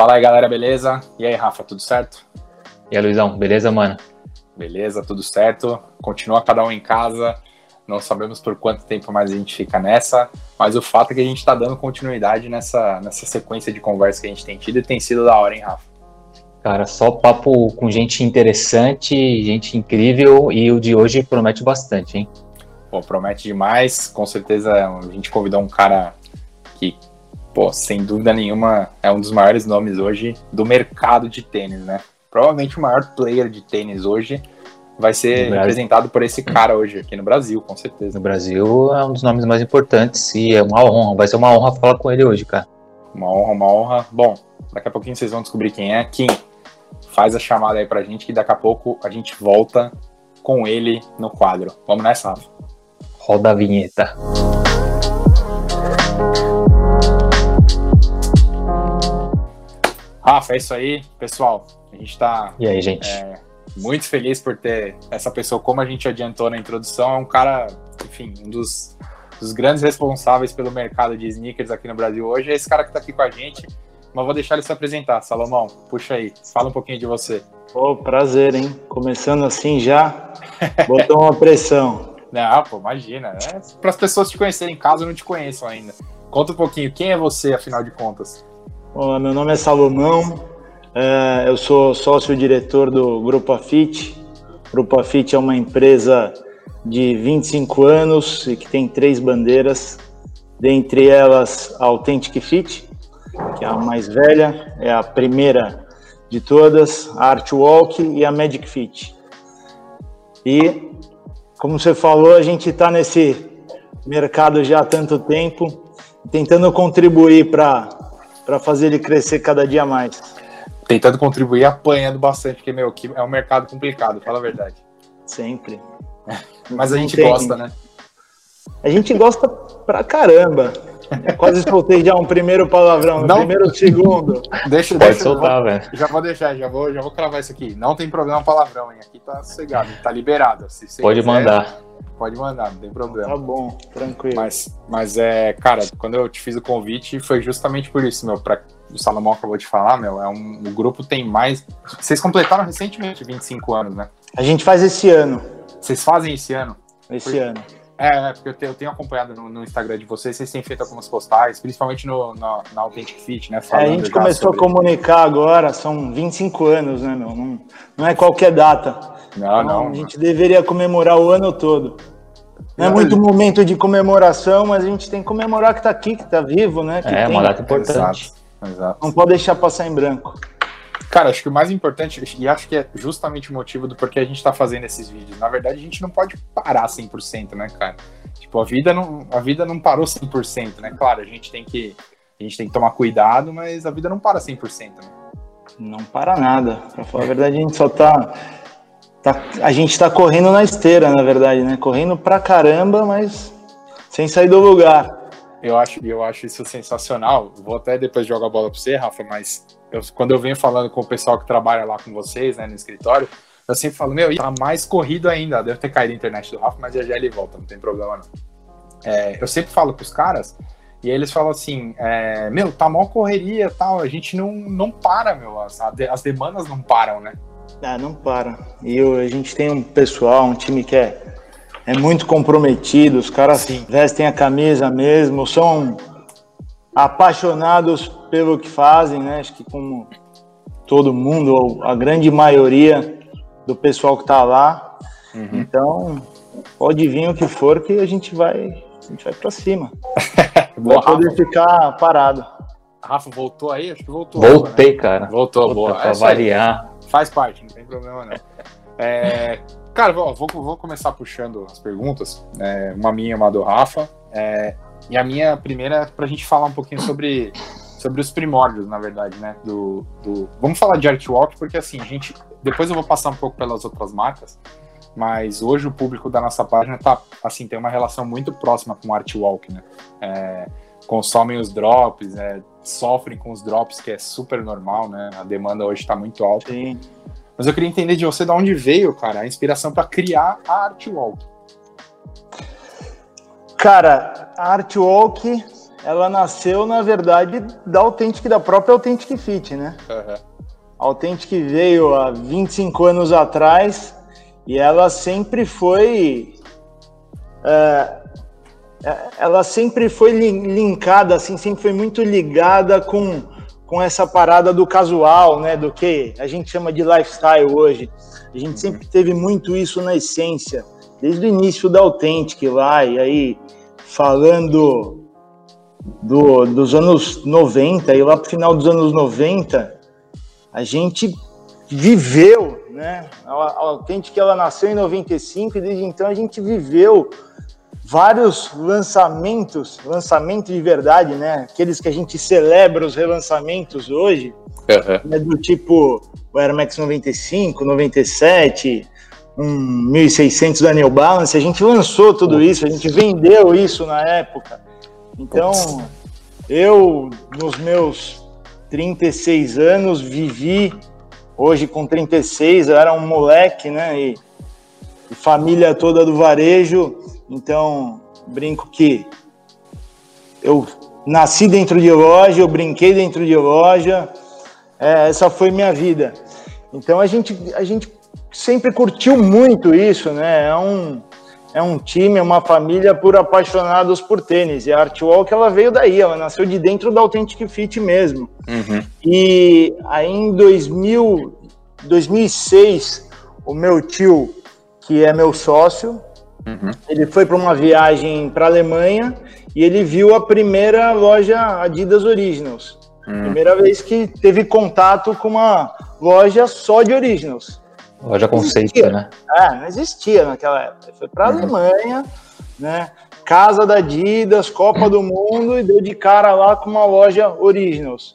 Fala aí, galera, beleza? E aí, Rafa, tudo certo? E aí, Luizão, beleza, mano? Beleza, tudo certo. Continua cada um em casa. Não sabemos por quanto tempo mais a gente fica nessa, mas o fato é que a gente está dando continuidade nessa, nessa sequência de conversa que a gente tem tido e tem sido da hora, hein, Rafa? Cara, só papo com gente interessante, gente incrível e o de hoje promete bastante, hein? Pô, promete demais. Com certeza a gente convidou um cara que, pô, sem dúvida nenhuma, é um dos maiores nomes hoje do mercado de tênis, né? Provavelmente o maior player de tênis hoje vai ser representado por esse cara hoje aqui no Brasil, com certeza. No Brasil é um dos nomes mais importantes e é uma honra, vai ser uma honra falar com ele hoje, cara. Uma honra, uma honra. Bom, daqui a pouquinho vocês vão descobrir quem é. Kim, faz a chamada aí pra gente que daqui a pouco a gente volta com ele no quadro. Vamos nessa, Rafa. Roda a vinheta. Rafa, é isso aí, pessoal. A gente tá. E aí, gente? É, muito feliz por ter essa pessoa, como a gente adiantou na introdução, é um cara, enfim, um dos, dos grandes responsáveis pelo mercado de sneakers aqui no Brasil hoje. É esse cara que tá aqui com a gente. Mas vou deixar ele se apresentar. Salomão, puxa aí, fala um pouquinho de você. Pô, prazer, hein? Começando assim já, botou uma pressão. Não, pô, imagina. É para as pessoas te conhecerem, caso não te conheçam ainda. Conta um pouquinho, quem é você, afinal de contas? Olá, meu nome é Salomão, é, eu sou sócio-diretor do Grupo Afit. O Grupo Afit é uma empresa de 25 anos e que tem três bandeiras, dentre elas a Authentic Fit, que é a mais velha, é a primeira de todas, a Art Walk e a Magic Fit. E, como você falou, a gente está nesse mercado já há tanto tempo, tentando contribuir para fazer ele crescer cada dia mais. Tentando contribuir, apanhando bastante, porque, meu, é um mercado complicado, fala a verdade. Sempre. Mas a gente tem... gosta, né? A gente gosta pra caramba. Quase soltei já um primeiro palavrão, Não... primeiro segundo. Deixa, Pode deixa, soltar, velho. Já vou deixar, já vou, já vou cravar isso aqui. Não tem problema palavrão, hein? Aqui tá sossegado, tá liberado. Se Pode quiser, mandar. Pode mandar, não tem problema. Tá bom, tranquilo. Mas, mas é, cara, quando eu te fiz o convite, foi justamente por isso, meu, pra, o Salomão acabou de falar, meu, é um, o grupo tem mais. Vocês completaram recentemente 25 anos, né? A gente faz esse ano. Vocês fazem esse ano? Esse ano. É, é, porque eu tenho, eu tenho acompanhado no, no, Instagram de vocês, vocês têm feito algumas postagens, principalmente no, na, na Authentic Fit, né? É, a gente começou sobre... a comunicar agora, são 25 anos, né, meu? Não, não é qualquer data. Não, então, não. A gente deveria comemorar o ano todo. Não é muito momento de comemoração, mas a gente tem que comemorar que tá aqui, que tá vivo, né? Que é, tem... uma data importante. Exato, exato. Não pode deixar passar em branco. Cara, acho que o mais importante, e acho que é justamente o motivo do porquê a gente tá fazendo esses vídeos. Na verdade, a gente não pode parar 100%, né, cara? Tipo, a vida não, a vida não parou 100%, né? Claro, a gente tem que a gente tem que tomar cuidado, mas a vida não para 100%, né? Não para nada. Pra falar a verdade, a gente só tá, tá a gente tá correndo na esteira, na verdade, né? Correndo pra caramba, mas sem sair do lugar. Eu acho, eu acho isso sensacional. Vou até depois jogar a bola para você, Rafa, mas eu, quando eu venho falando com o pessoal que trabalha lá com vocês, né, no escritório, eu sempre falo, meu, tá mais corrido ainda. Deve ter caído a internet do Rafa, mas já já ele volta, não tem problema não. É, eu sempre falo pros caras, e eles falam assim, é, meu, tá mó correria tal, a gente não, não para, meu, as, as demandas não param, né? Ah, não para. E eu, a gente tem um pessoal, um time que é é muito comprometido, os caras Sim. vestem a camisa mesmo, são apaixonados pelo que fazem, né? Acho que como todo mundo, ou a grande maioria do pessoal que está lá. Uhum. Então, pode vir o que for que a gente vai, a gente vai para cima. Boa, vai poder ficar parado. Rafa, voltou aí? Acho que voltou. Voltei, né? cara. Voltou, boa. Pra variar. Faz parte, não tem problema não. É, Cara, vou, vou, começar puxando as perguntas. É, uma minha, uma do Rafa. É, e a minha primeira é para a gente falar um pouquinho sobre, sobre os primórdios, na verdade, né? Do, do... Vamos falar de Artwalk, porque assim, a gente. Depois eu vou passar um pouco pelas outras marcas, mas hoje o público da nossa página tá, assim, tem uma relação muito próxima com o Artwalk, né? É, consomem os drops, é, sofrem com os drops, que é super normal, né? A demanda hoje está muito alta. Sim. Mas eu queria entender de você de onde veio, cara, a inspiração para criar a Walk. Cara, a Walk ela nasceu, na verdade, da Authentic, da própria Authentic Fit, né? Uhum. A Authentic veio há 25 anos atrás e ela sempre foi. É, é, ela sempre foi linkada, assim, sempre foi muito ligada com, com essa parada do casual, né? Do que a gente chama de lifestyle hoje. A gente uhum. sempre teve muito isso na essência, desde o início da Authentic lá, e aí falando do, dos anos 90 e lá pro final dos anos 90, a gente viveu, né? A, a Authentic ela nasceu em 95 e desde então a gente viveu vários lançamentos, lançamento de verdade, né? Aqueles que a gente celebra os relançamentos hoje, uhum. né? do tipo o Air Max 95, 97, um 1600 da New Balance, a gente lançou tudo isso, a gente vendeu isso na época. Então, eu nos meus 36 anos vivi hoje com 36, eu era um moleque, né? E, e família toda do varejo, então, brinco que eu nasci dentro de loja, eu brinquei dentro de loja, é, essa foi minha vida. Então a gente, a gente sempre curtiu muito isso, né? É um, é um time, é uma família por apaixonados por tênis. E a Artwalk ela veio daí, ela nasceu de dentro da Authentic Fit mesmo. Uhum. E aí em 2000, 2006, o meu tio, que é meu sócio, Uhum. Ele foi para uma viagem para a Alemanha e ele viu a primeira loja Adidas Originals. Uhum. Primeira vez que teve contato com uma loja só de Originals. Loja conceito, né? É, não existia naquela época. Foi para a uhum. Alemanha, né? Casa da Adidas, Copa do Mundo e deu de cara lá com uma loja Originals.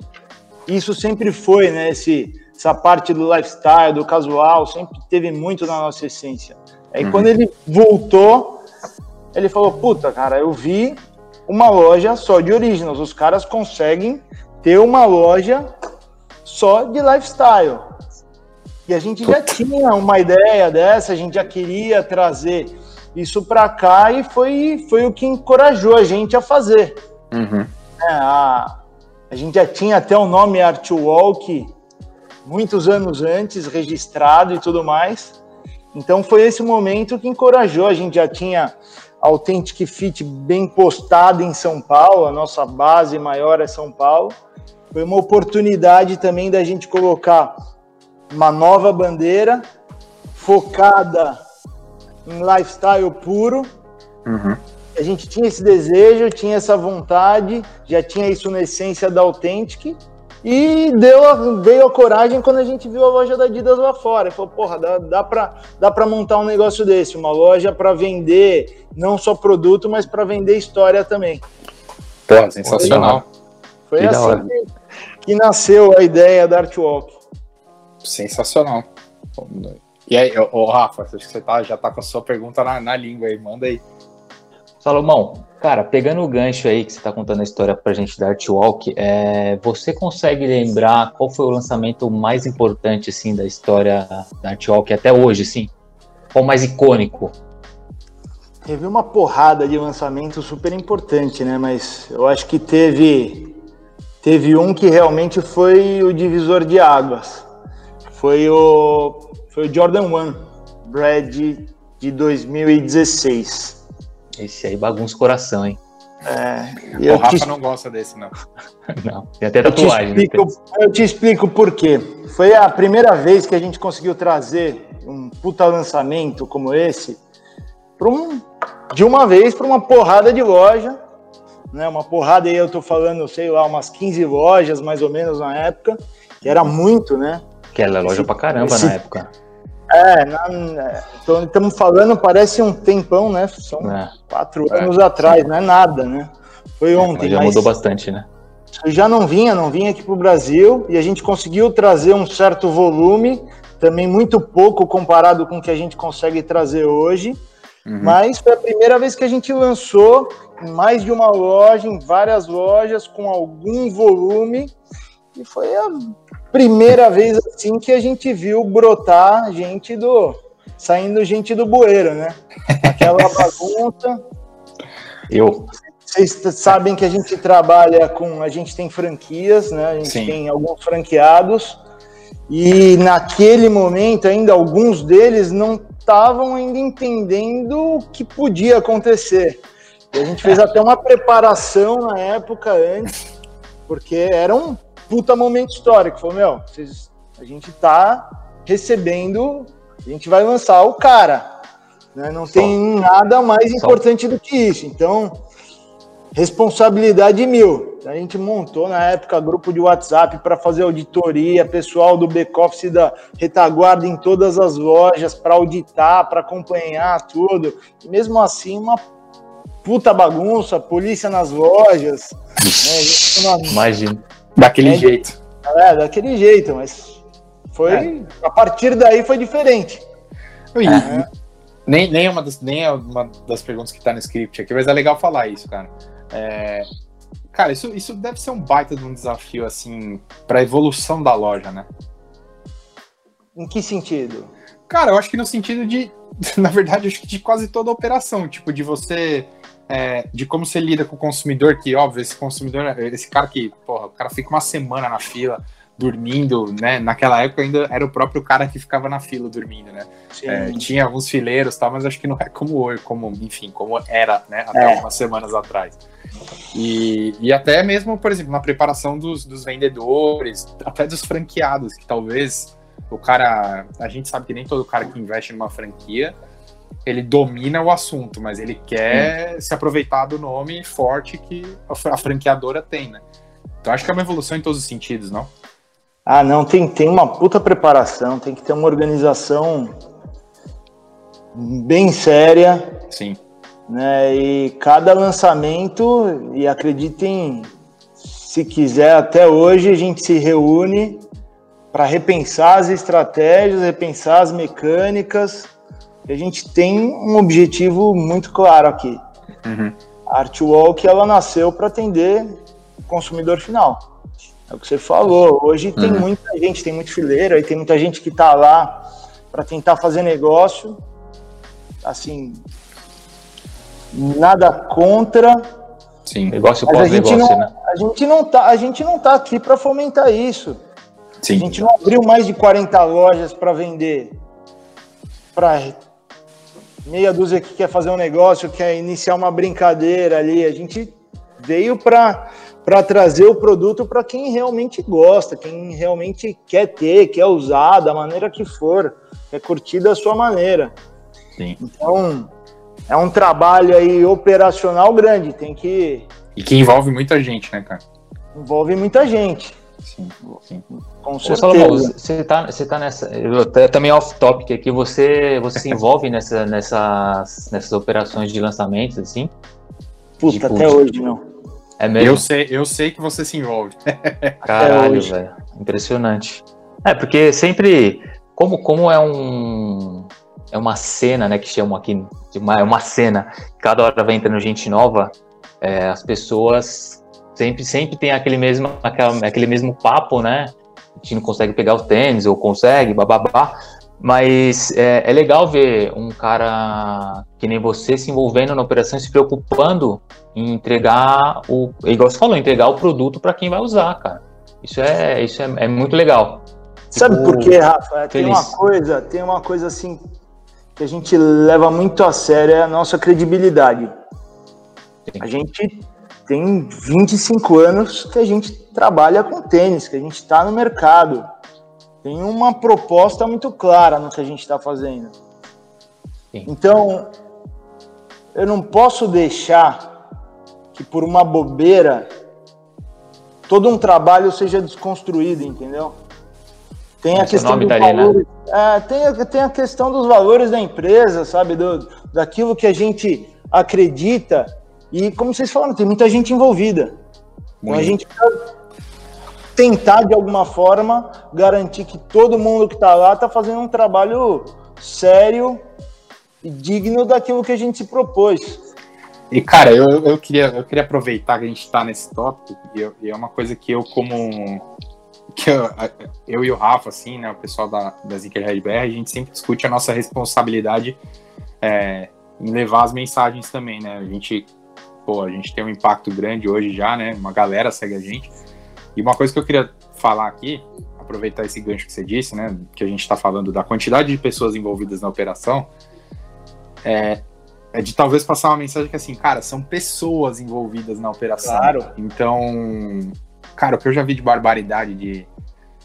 Isso sempre foi, né? Esse, essa parte do lifestyle, do casual, sempre teve muito na nossa essência. Aí uhum. quando ele voltou, ele falou: Puta, cara, eu vi uma loja só de originals. Os caras conseguem ter uma loja só de lifestyle. E a gente já tinha uma ideia dessa, a gente já queria trazer isso para cá e foi, foi o que encorajou a gente a fazer. Uhum. É, a, a gente já tinha até o nome Artwalk muitos anos antes, registrado e tudo mais. Então foi esse momento que encorajou. A gente já tinha Authentic Fit bem postado em São Paulo, a nossa base maior é São Paulo. Foi uma oportunidade também da gente colocar uma nova bandeira focada em lifestyle puro. Uhum. A gente tinha esse desejo, tinha essa vontade, já tinha isso na essência da Authentic e deu a, veio a coragem quando a gente viu a loja da Adidas lá fora. E falou, porra, dá, dá para dá pra montar um negócio desse, uma loja para vender não só produto, mas para vender história também. Pô, sensacional. Foi, foi assim que, que, nasceu a ideia da Artwalk. Sensacional. E aí, ô, Rafa, acho que você tá, já tá com a sua pergunta na, na língua aí, manda aí. Salomão, Cara, pegando o gancho aí que você está contando a história pra gente da Artwalk, é, você consegue lembrar qual foi o lançamento mais importante, assim, da história da Artwalk até hoje, assim? Qual o mais icônico? Teve uma porrada de lançamento super importante, né? Mas eu acho que teve, teve um que realmente foi o divisor de águas. Foi o, foi o Jordan 1, Brad de 2016. Esse aí bagunça o coração, hein? É, o Rafa te... não gosta desse, não. não, tem até tatuagem. Eu te, explico, eu te explico por quê. Foi a primeira vez que a gente conseguiu trazer um puta lançamento como esse um, de uma vez para uma porrada de loja. Né, uma porrada aí, eu tô falando, sei lá, umas 15 lojas mais ou menos na época, que era muito, né? Que era loja esse, pra caramba esse, na época. É, então estamos falando, parece um tempão, né? São é. quatro é. anos atrás, não é nada, né? Foi é, ontem. Mas já mas mudou bastante, né? Já não vinha, não vinha aqui para o Brasil e a gente conseguiu trazer um certo volume, também muito pouco comparado com o que a gente consegue trazer hoje. Uhum. Mas foi a primeira vez que a gente lançou em mais de uma loja, em várias lojas, com algum volume. E foi a primeira vez assim que a gente viu brotar gente do. saindo gente do bueiro, né? Aquela bagunça. Eu. Vocês sabem que a gente trabalha com. A gente tem franquias, né? A gente Sim. tem alguns franqueados. E naquele momento, ainda alguns deles não estavam ainda entendendo o que podia acontecer. E a gente fez até uma preparação na época antes, porque era um puta momento histórico. Falou, meu, vocês, a gente tá recebendo, a gente vai lançar o cara. Né? Não tem nada mais importante do que isso. Então, responsabilidade mil. A gente montou na época grupo de WhatsApp para fazer auditoria, pessoal do back-office da retaguarda em todas as lojas para auditar, para acompanhar tudo. E mesmo assim, uma puta bagunça, polícia nas lojas. Né? Imagina. Daquele é, jeito. É, daquele jeito, mas foi. É. A partir daí foi diferente. É. Nem, nem, é uma das, nem é uma das perguntas que está no script aqui, mas é legal falar isso, cara. É, cara, isso, isso deve ser um baita de um desafio, assim, para a evolução da loja, né? Em que sentido? Cara, eu acho que no sentido de, na verdade, acho que de quase toda a operação, tipo, de você é, de como você lida com o consumidor, que, óbvio, esse consumidor, esse cara que, porra, o cara fica uma semana na fila dormindo, né? Naquela época ainda era o próprio cara que ficava na fila dormindo, né? É, tinha alguns fileiros tal, mas acho que não é como hoje, como, enfim, como era, né? Até é. algumas semanas atrás. E, e até mesmo, por exemplo, na preparação dos, dos vendedores, até dos franqueados, que talvez o cara. A gente sabe que nem todo cara que investe numa franquia ele domina o assunto, mas ele quer se aproveitar do nome forte que a franqueadora tem, né? Então acho que é uma evolução em todos os sentidos, não? Ah, não, tem, tem uma puta preparação, tem que ter uma organização bem séria. Sim. Né? E cada lançamento, e acreditem, se quiser, até hoje a gente se reúne para repensar as estratégias, repensar as mecânicas a gente tem um objetivo muito claro aqui. Uhum. A Artwalk ela nasceu para atender o consumidor final. É o que você falou. Hoje tem uhum. muita gente, tem muito fileiro, aí tem muita gente que está lá para tentar fazer negócio. Assim, nada contra. Sim, negócio pós negócio, não, né? A gente não tá, a gente não tá aqui para fomentar isso. Sim. A gente não abriu mais de 40 lojas para vender para meia dúzia que quer fazer um negócio, quer iniciar uma brincadeira ali. A gente veio para trazer o produto para quem realmente gosta, quem realmente quer ter, quer usar da maneira que for, quer curtir da sua maneira. Sim. Então, é um trabalho aí operacional grande, tem que. E que envolve muita gente, né, cara? Envolve muita gente. Sim, sim. Com certeza. Ô, Salomão, você tá, você tá nessa. Eu, também off-topic aqui, você, você se envolve nessa, nessas, nessas operações de lançamentos, assim? Puta, tipo, até hoje não. É mesmo? Eu sei, eu sei que você se envolve. Caralho, velho. Impressionante. É, porque sempre. Como, como é um. É uma cena, né? Que chamam aqui. Uma, é uma cena. Cada hora vai entrando gente nova. É, as pessoas Sempre, sempre tem aquele mesmo, aquela, aquele mesmo papo, né? A gente não consegue pegar o tênis, ou consegue, bababá. Mas é, é, legal ver um cara que nem você se envolvendo na operação, se preocupando em entregar o. Igual você falou, entregar o produto para quem vai usar, cara. Isso é, isso é, é muito legal. Sabe por quê, Rafa? Tem uma coisa, tem uma coisa assim que a gente leva muito a sério, é a nossa credibilidade. Sim. A gente tem 25 anos que a gente trabalha com tênis, que a gente está no mercado. Tem uma proposta muito clara no que a gente está fazendo. Sim. Então, eu não posso deixar que por uma bobeira todo um trabalho seja desconstruído, entendeu? Tem a questão dos tá valores, né? é, tem, tem a questão dos valores da empresa, sabe, do, daquilo que a gente acredita e como vocês falaram, tem muita gente envolvida. Então a gente tentar, de alguma forma, garantir que todo mundo que está lá está fazendo um trabalho sério e digno daquilo que a gente se propôs. E, cara, eu, eu, queria, eu queria aproveitar que a gente está nesse tópico, e, eu, e, é uma coisa que eu, como. que eu, eu e o Rafa, assim, né, o pessoal da, da Zinker BR, a gente sempre discute a nossa responsabilidade é, em levar as mensagens também, né? A gente pô, a gente tem um impacto grande hoje já, né? Uma galera segue a gente. E uma coisa que eu queria falar aqui, aproveitar esse gancho que você disse, né? Que a gente está falando da quantidade de pessoas envolvidas na operação, é, é de talvez passar uma mensagem que assim, cara, são pessoas envolvidas na operação. Claro. Então, cara, o que eu já vi de barbaridade de,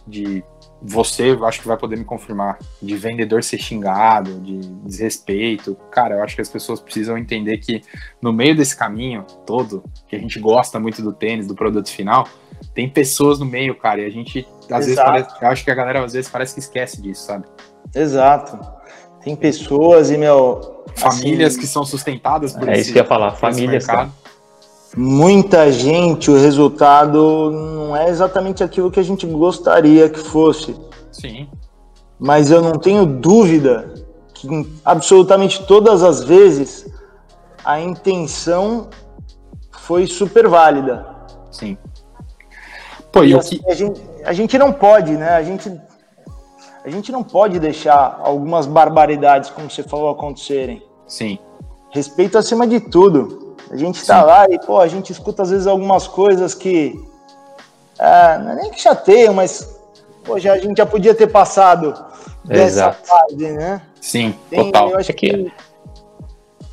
de você, eu acho que vai poder me confirmar, de vendedor ser xingado, de desrespeito. Cara, eu acho que as pessoas precisam entender que no meio desse caminho todo, que a gente gosta muito do tênis, do produto final, tem pessoas no meio, cara, e a gente, às vezes, Exato. parece, eu acho que a galera às vezes parece que esquece disso, sabe? Exato. Tem pessoas e, meu. Famílias assim, que são sustentadas por É esse, isso que eu ia falar, famílias, mercado. Muita gente, o resultado não é exatamente aquilo que a gente gostaria que fosse. Sim, Mas eu não tenho dúvida que em absolutamente todas as vezes a intenção foi super válida. sim. Pô, e assim, que. a, gente, a gente não pode, né? A gente, a gente não pode deixar algumas barbaridades, como você falou, acontecerem. Sim, Respeito acima de tudo. A gente tá Sim. lá e, pô, a gente escuta às vezes algumas coisas que. ah, não é nem que chateiam, mas. Pô, já, a gente já podia ter passado dessa Exato. fase, né? sim, Tem- total. eu acho É que- que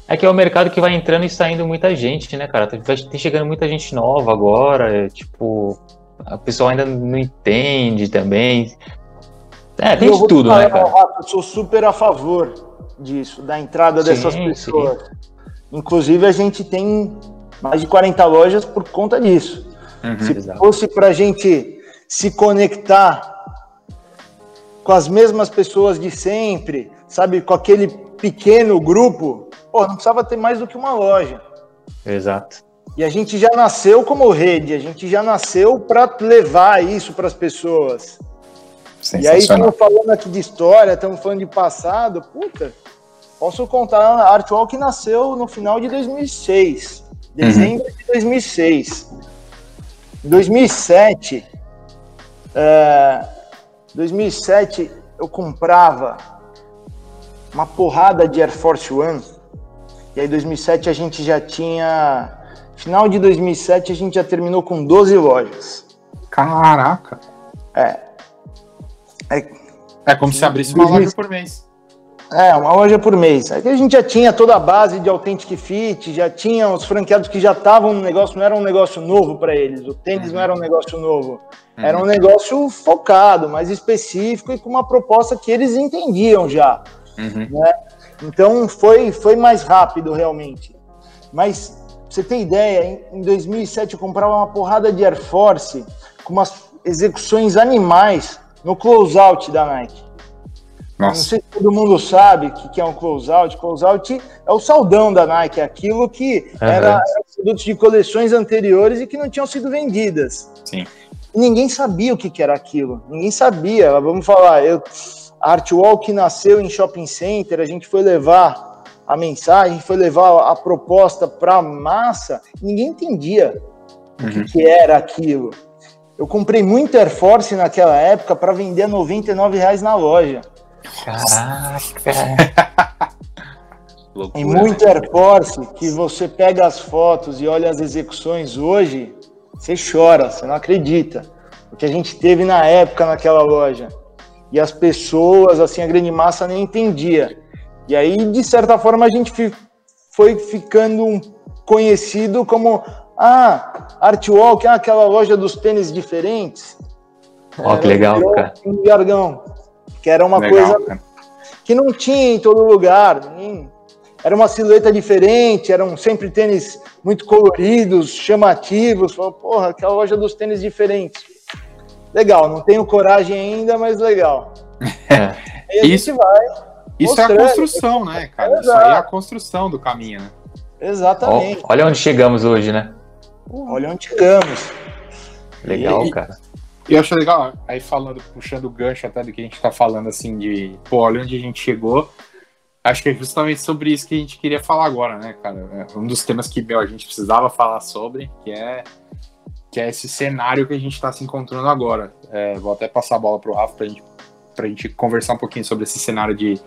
É que é o mercado que vai entrando e saindo muita gente, né, cara? Vai tem chegando muita gente nova agora, é, tipo, a pessoa ainda não entende também. É, tem de tudo, falar, né, cara? Eu sou super a favor disso, da entrada Sim, dessas pessoas. Inclusive, a gente tem mais de 40 lojas por conta disso. Uhum. Se Exato. fosse para a gente se conectar com as mesmas pessoas de sempre, sabe, com aquele pequeno grupo, pô, não precisava ter mais do que uma loja. Exato. E a gente já nasceu como rede, a gente já nasceu para levar isso para as pessoas. E aí estamos falando aqui de história, estamos falando de passado, puta. Posso contar, a Artwalk nasceu no final de 2006, dezembro de 2006. Em 2007, é, 2007 eu comprava uma porrada de Air Force One. E aí 2007 a gente já tinha, final de 2007 a gente já terminou com 12 lojas. Caraca. É, É como se abrisse uma loja por mês. É, uma loja por mês. Aqui a gente já tinha toda a base de Authentic Fit, já tinha os franqueados que já estavam no negócio, não era um negócio novo para eles. O tênis não era um negócio novo. Era um negócio focado, mais específico e com uma proposta que eles entendiam já. Uhum. Então foi, foi mais rápido realmente. Mas pra você ter ideia, em, em 2007 eu comprava uma porrada de Air Force com umas execuções animais no closeout da Nike. Não Nossa. sei se todo mundo sabe o que que é um closeout. Closeout é o saldão da Nike, é aquilo que Aham. era era produtos de coleções anteriores e que não tinham sido vendidas. Sim. Ninguém sabia o que que era aquilo. Ninguém sabia. Vamos falar, eu, a Artwalk nasceu em shopping center, a gente foi levar a mensagem, foi levar a proposta para massa, ninguém entendia o Uhum. que, que era aquilo. Eu comprei muito Air Force naquela época para vender a 99 reais na loja. Caraca. Loucura, Tem muito né? Air Force que você pega as fotos e olha as execuções hoje, você chora, você não acredita. O que a gente teve na época naquela loja. E as pessoas, assim, a grande massa nem entendia. E aí, de certa forma, a gente fi- foi ficando conhecido como ah, Artwalk, ah, aquela loja dos tênis diferentes. Ó, que Era- legal, cara. Um jargão. Que era uma Legal, coisa cara. que não tinha em todo lugar. nem- Era uma silhueta diferente, eram sempre tênis muito coloridos, chamativos. Falou, porra, aquela loja dos tênis diferentes. Legal, não tenho coragem ainda, mas legal. É. Aí a Isso- gente vai. Isso é a construção, né, cara? Isso Exato. aí é a construção do caminho, né? Exatamente. olha onde chegamos hoje, né? Olha onde chegamos. Legal, E- cara. E eu acho legal, aí falando, puxando o gancho até do que a gente tá falando, assim, de, pô, olha onde a gente chegou. Acho que é justamente sobre isso que a gente queria falar agora, né, cara? É um dos temas que, meu, a gente precisava falar sobre, que é, que é esse cenário que a gente tá se encontrando agora. É, vou até passar a bola pro Rafa pra gente, pra gente conversar um pouquinho sobre esse cenário de,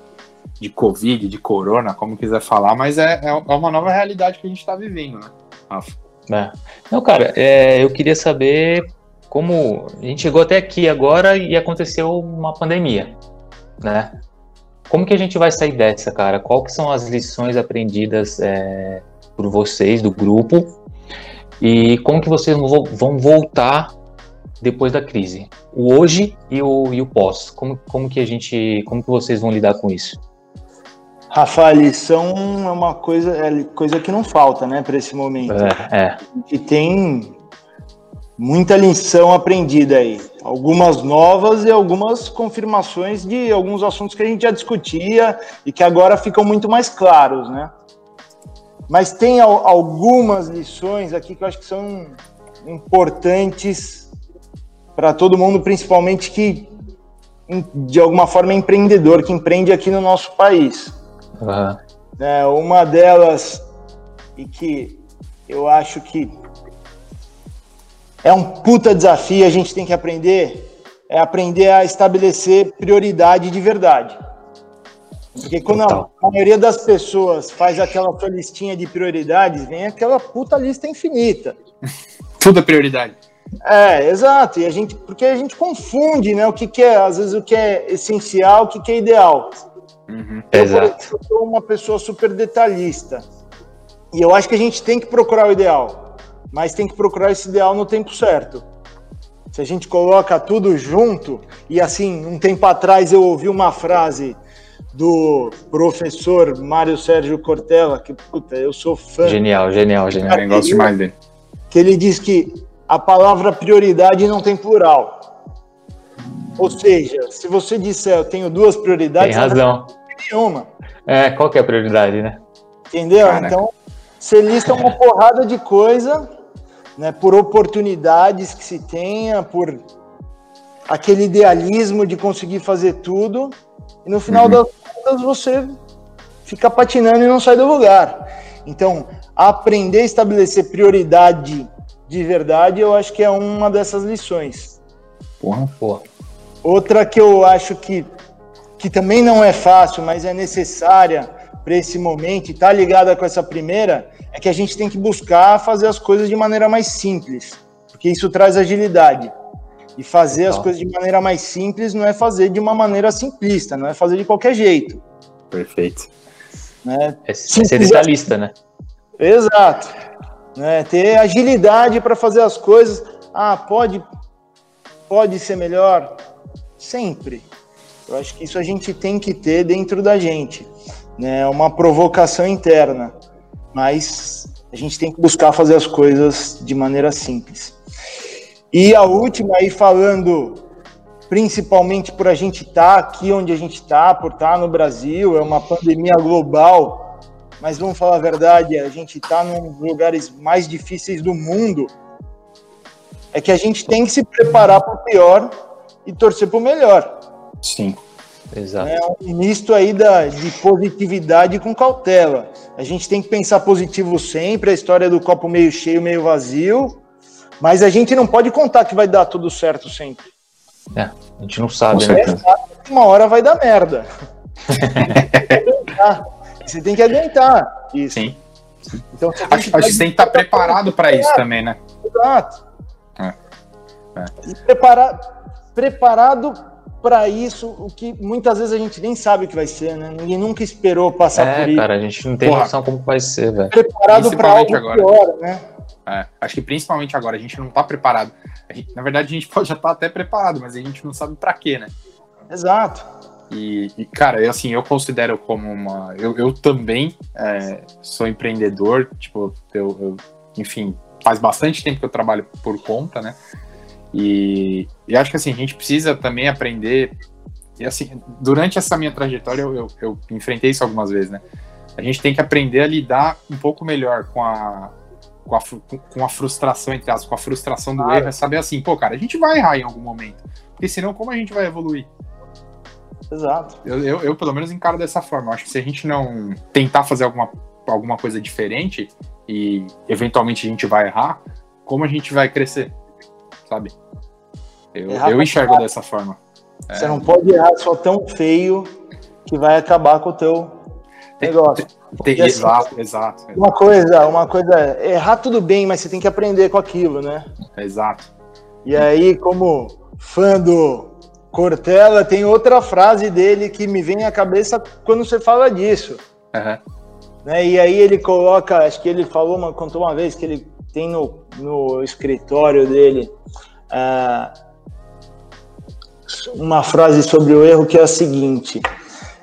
de Covid, de Corona, como quiser falar, mas é, é uma nova realidade que a gente tá vivendo, né? Rafa. É. Não, cara, é, eu queria saber como a gente chegou até aqui agora e aconteceu uma pandemia, né? Como que a gente vai sair dessa, cara? Qual que são as lições aprendidas é, por vocês do grupo e como que vocês vão voltar depois da crise? O hoje e o, e o pós. Como, como que a gente, como que vocês vão lidar com isso? Rafa, a lição é uma coisa, é coisa que não falta, né, para esse momento. É, é. E tem muita lição aprendida aí. Algumas novas e algumas confirmações de alguns assuntos que a gente já discutia e que agora ficam muito mais claros, né? Mas tem algumas lições aqui que eu acho que são importantes para todo mundo, principalmente que de alguma forma é empreendedor, que empreende aqui no nosso país. Uhum. É, uma delas, e que eu acho que é um puta desafio, a gente tem que aprender, é aprender a estabelecer prioridade de verdade. Porque quando a, a maioria das pessoas faz aquela sua listinha de prioridades, vem aquela puta lista infinita. Tudo é prioridade. É, exato. E a gente, porque a gente confunde, né? O que, que é, às vezes, o que é essencial, o que, que é ideal. Uhum. Eu, Exato. Eu sou uma pessoa super detalhista. E eu acho que a gente tem que procurar o ideal, mas tem que procurar esse ideal no tempo certo. Se a gente coloca tudo junto, e assim, um tempo atrás eu ouvi uma frase do professor Mário Sérgio Cortella, que puta, eu sou fã. Genial, genial, genial. Eu gosto demais dele. Que ele diz que a palavra prioridade não tem plural. Ou seja, se você disser eu tenho duas prioridades, tem razão nenhuma. É, qual que é a prioridade, né? Entendeu? Cara. Então, você lista uma porrada de coisa, né, por oportunidades que se tenha, por aquele idealismo de conseguir fazer tudo, e no final uhum. das contas você fica patinando e não sai do lugar. Então, aprender a estabelecer prioridade de verdade, eu acho que é uma dessas lições. Porra, porra. Outra que eu acho que que também não é fácil, mas é necessária para esse momento e está ligada com essa primeira, é que a gente tem que buscar fazer as coisas de maneira mais simples, porque isso traz agilidade. E fazer as coisas de maneira mais simples não é fazer de uma maneira simplista, não é fazer de qualquer jeito. Perfeito. Né? É ser detalhista, né? Exato. Né? Ter agilidade para fazer as coisas. Ah, pode, pode ser melhor? Sempre. Eu acho que isso a gente tem que ter dentro da gente, né? Uma provocação interna, mas a gente tem que buscar fazer as coisas de maneira simples. E a última aí falando principalmente por a gente estar tá aqui onde a gente está, por estar tá no Brasil, é uma pandemia global, mas vamos falar a verdade, a gente está num dos lugares mais difíceis do mundo, é que a gente tem que se preparar para o pior e torcer para o melhor. Sim. Exato. É um misto aí da, de positividade com cautela. A gente tem que pensar positivo sempre, a história do copo meio cheio, meio vazio, mas a gente não pode contar que vai dar tudo certo sempre. É, a gente não sabe, né? Uma hora vai dar merda. você tem que aguentar isso. Sim. Então, que você tem que estar preparado para isso também, né? Exato. É. É. E preparar, preparado para isso, o que muitas vezes a gente nem sabe o que vai ser, né? Ninguém nunca esperou passar é, por isso. cara, a gente não tem Porra, noção como vai ser, velho. Preparado para algo agora. pior, né? É, acho que principalmente agora, a gente não tá preparado. Gente, na verdade, a gente pode já estar tá até preparado, mas a gente não sabe para quê, né? Exato. E, e, cara, eu, assim, eu considero como uma. Eu, eu também é, sou empreendedor, tipo, eu, eu, enfim, faz bastante tempo que eu trabalho por conta, né? E, e acho que assim, a gente precisa também aprender. E assim, durante essa minha trajetória, eu, eu, eu, enfrentei isso algumas vezes, né? A gente tem que aprender a lidar um pouco melhor com a, com a, com a frustração, entre as, com a frustração do ah, erro, é saber assim, pô, cara, a gente vai errar em algum momento. Porque senão, como a gente vai evoluir? Exato. Eu, eu, eu pelo menos encaro dessa forma. Eu acho que se a gente não tentar fazer alguma, alguma coisa diferente e eventualmente a gente vai errar, como a gente vai crescer? Sabe? Eu, eu enxergo dessa forma. Você é. não pode errar só tão feio que vai acabar com o teu negócio. Tem, Tem, assim, exato, exato. Uma coisa, uma coisa, errar tudo bem, mas você tem que aprender com aquilo, né? Exato. E aí, como fã do Cortella, tem outra frase dele que me vem à cabeça quando você fala disso. Uhum. Né? E aí ele coloca, acho que ele falou, uma, contou uma vez que ele tem no, no escritório dele uh, uma frase sobre o erro que é a seguinte: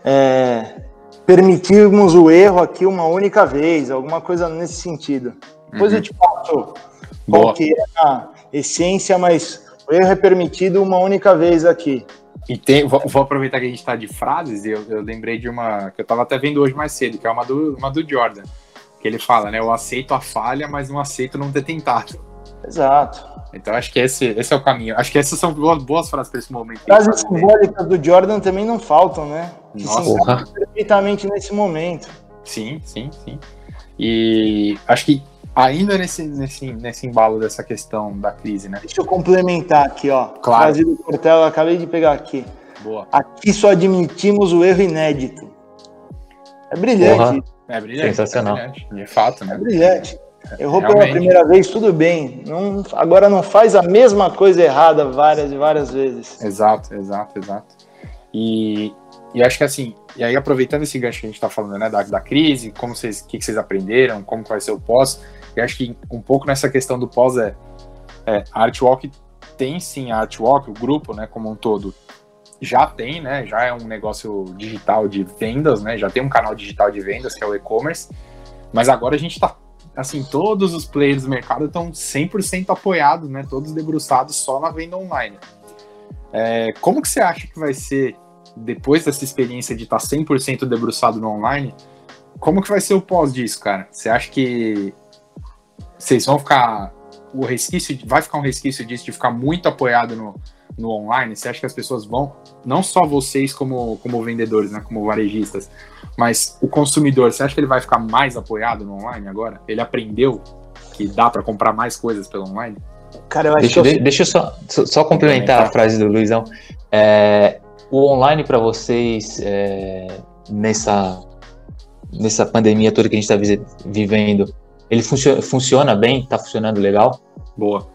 é, permitirmos o erro aqui uma única vez, alguma coisa nesse sentido. Depois uhum. eu te passo qual que é a essência, mas o erro é permitido uma única vez aqui. E tem, vou, vou aproveitar que a gente está de frases, eu, eu lembrei de uma que eu estava até vendo hoje mais cedo, que é uma do, uma do Jordan, que ele fala, né? Eu aceito a falha, mas não aceito não ter tentado. Exato. Então acho que esse, esse é o caminho. Acho que essas são boas, boas frases para esse momento. Frases simbólicas do Jordan também não faltam, né? Nossa. perfeitamente nesse momento. Sim, sim, sim. E acho que ainda nesse, nesse, nesse embalo dessa questão da crise, né? Deixa eu complementar aqui, ó. Claro. Frase do Cortella, acabei de pegar aqui. Boa. Aqui só admitimos o erro inédito. É brilhante. Porra. É brilhante. Sensacional. É brilhante, de fato, né? É brilhante. Errou Realmente. pela primeira vez, tudo bem. Não, agora não faz a mesma coisa errada várias e várias vezes. Exato, exato, exato. E, e acho que assim, e aí aproveitando esse gancho que a gente está falando, né, da, da crise, como vocês, o que, que vocês aprenderam, como vai ser o pós, eu acho que um pouco nessa questão do pós é, é a Artwalk tem sim a Artwalk, o grupo, né, como um todo, já tem, né, já é um negócio digital de vendas, né, já tem um canal digital de vendas que é o e-commerce, mas agora a gente está assim, todos os players do mercado estão 100% apoiados, né? Todos debruçados só na venda online. É, como que você acha que vai ser, depois dessa experiência de estar 100% debruçado no online, como que vai ser o pós disso, cara? Você acha que vocês vão ficar, o resquício, vai ficar um resquício disso, de ficar muito apoiado no, no online? Você acha que as pessoas vão, não só vocês como, como vendedores, né, como varejistas, mas o consumidor, você acha que ele vai ficar mais apoiado no online agora? Ele aprendeu que dá para comprar mais coisas pelo online? Cara, eu acho deixa, que eu... deixa eu só, só complementar a frase do Luizão. É, o online para vocês, é, nessa, nessa pandemia toda que a gente está vivendo, ele funciona, funciona bem? Está funcionando legal? Boa.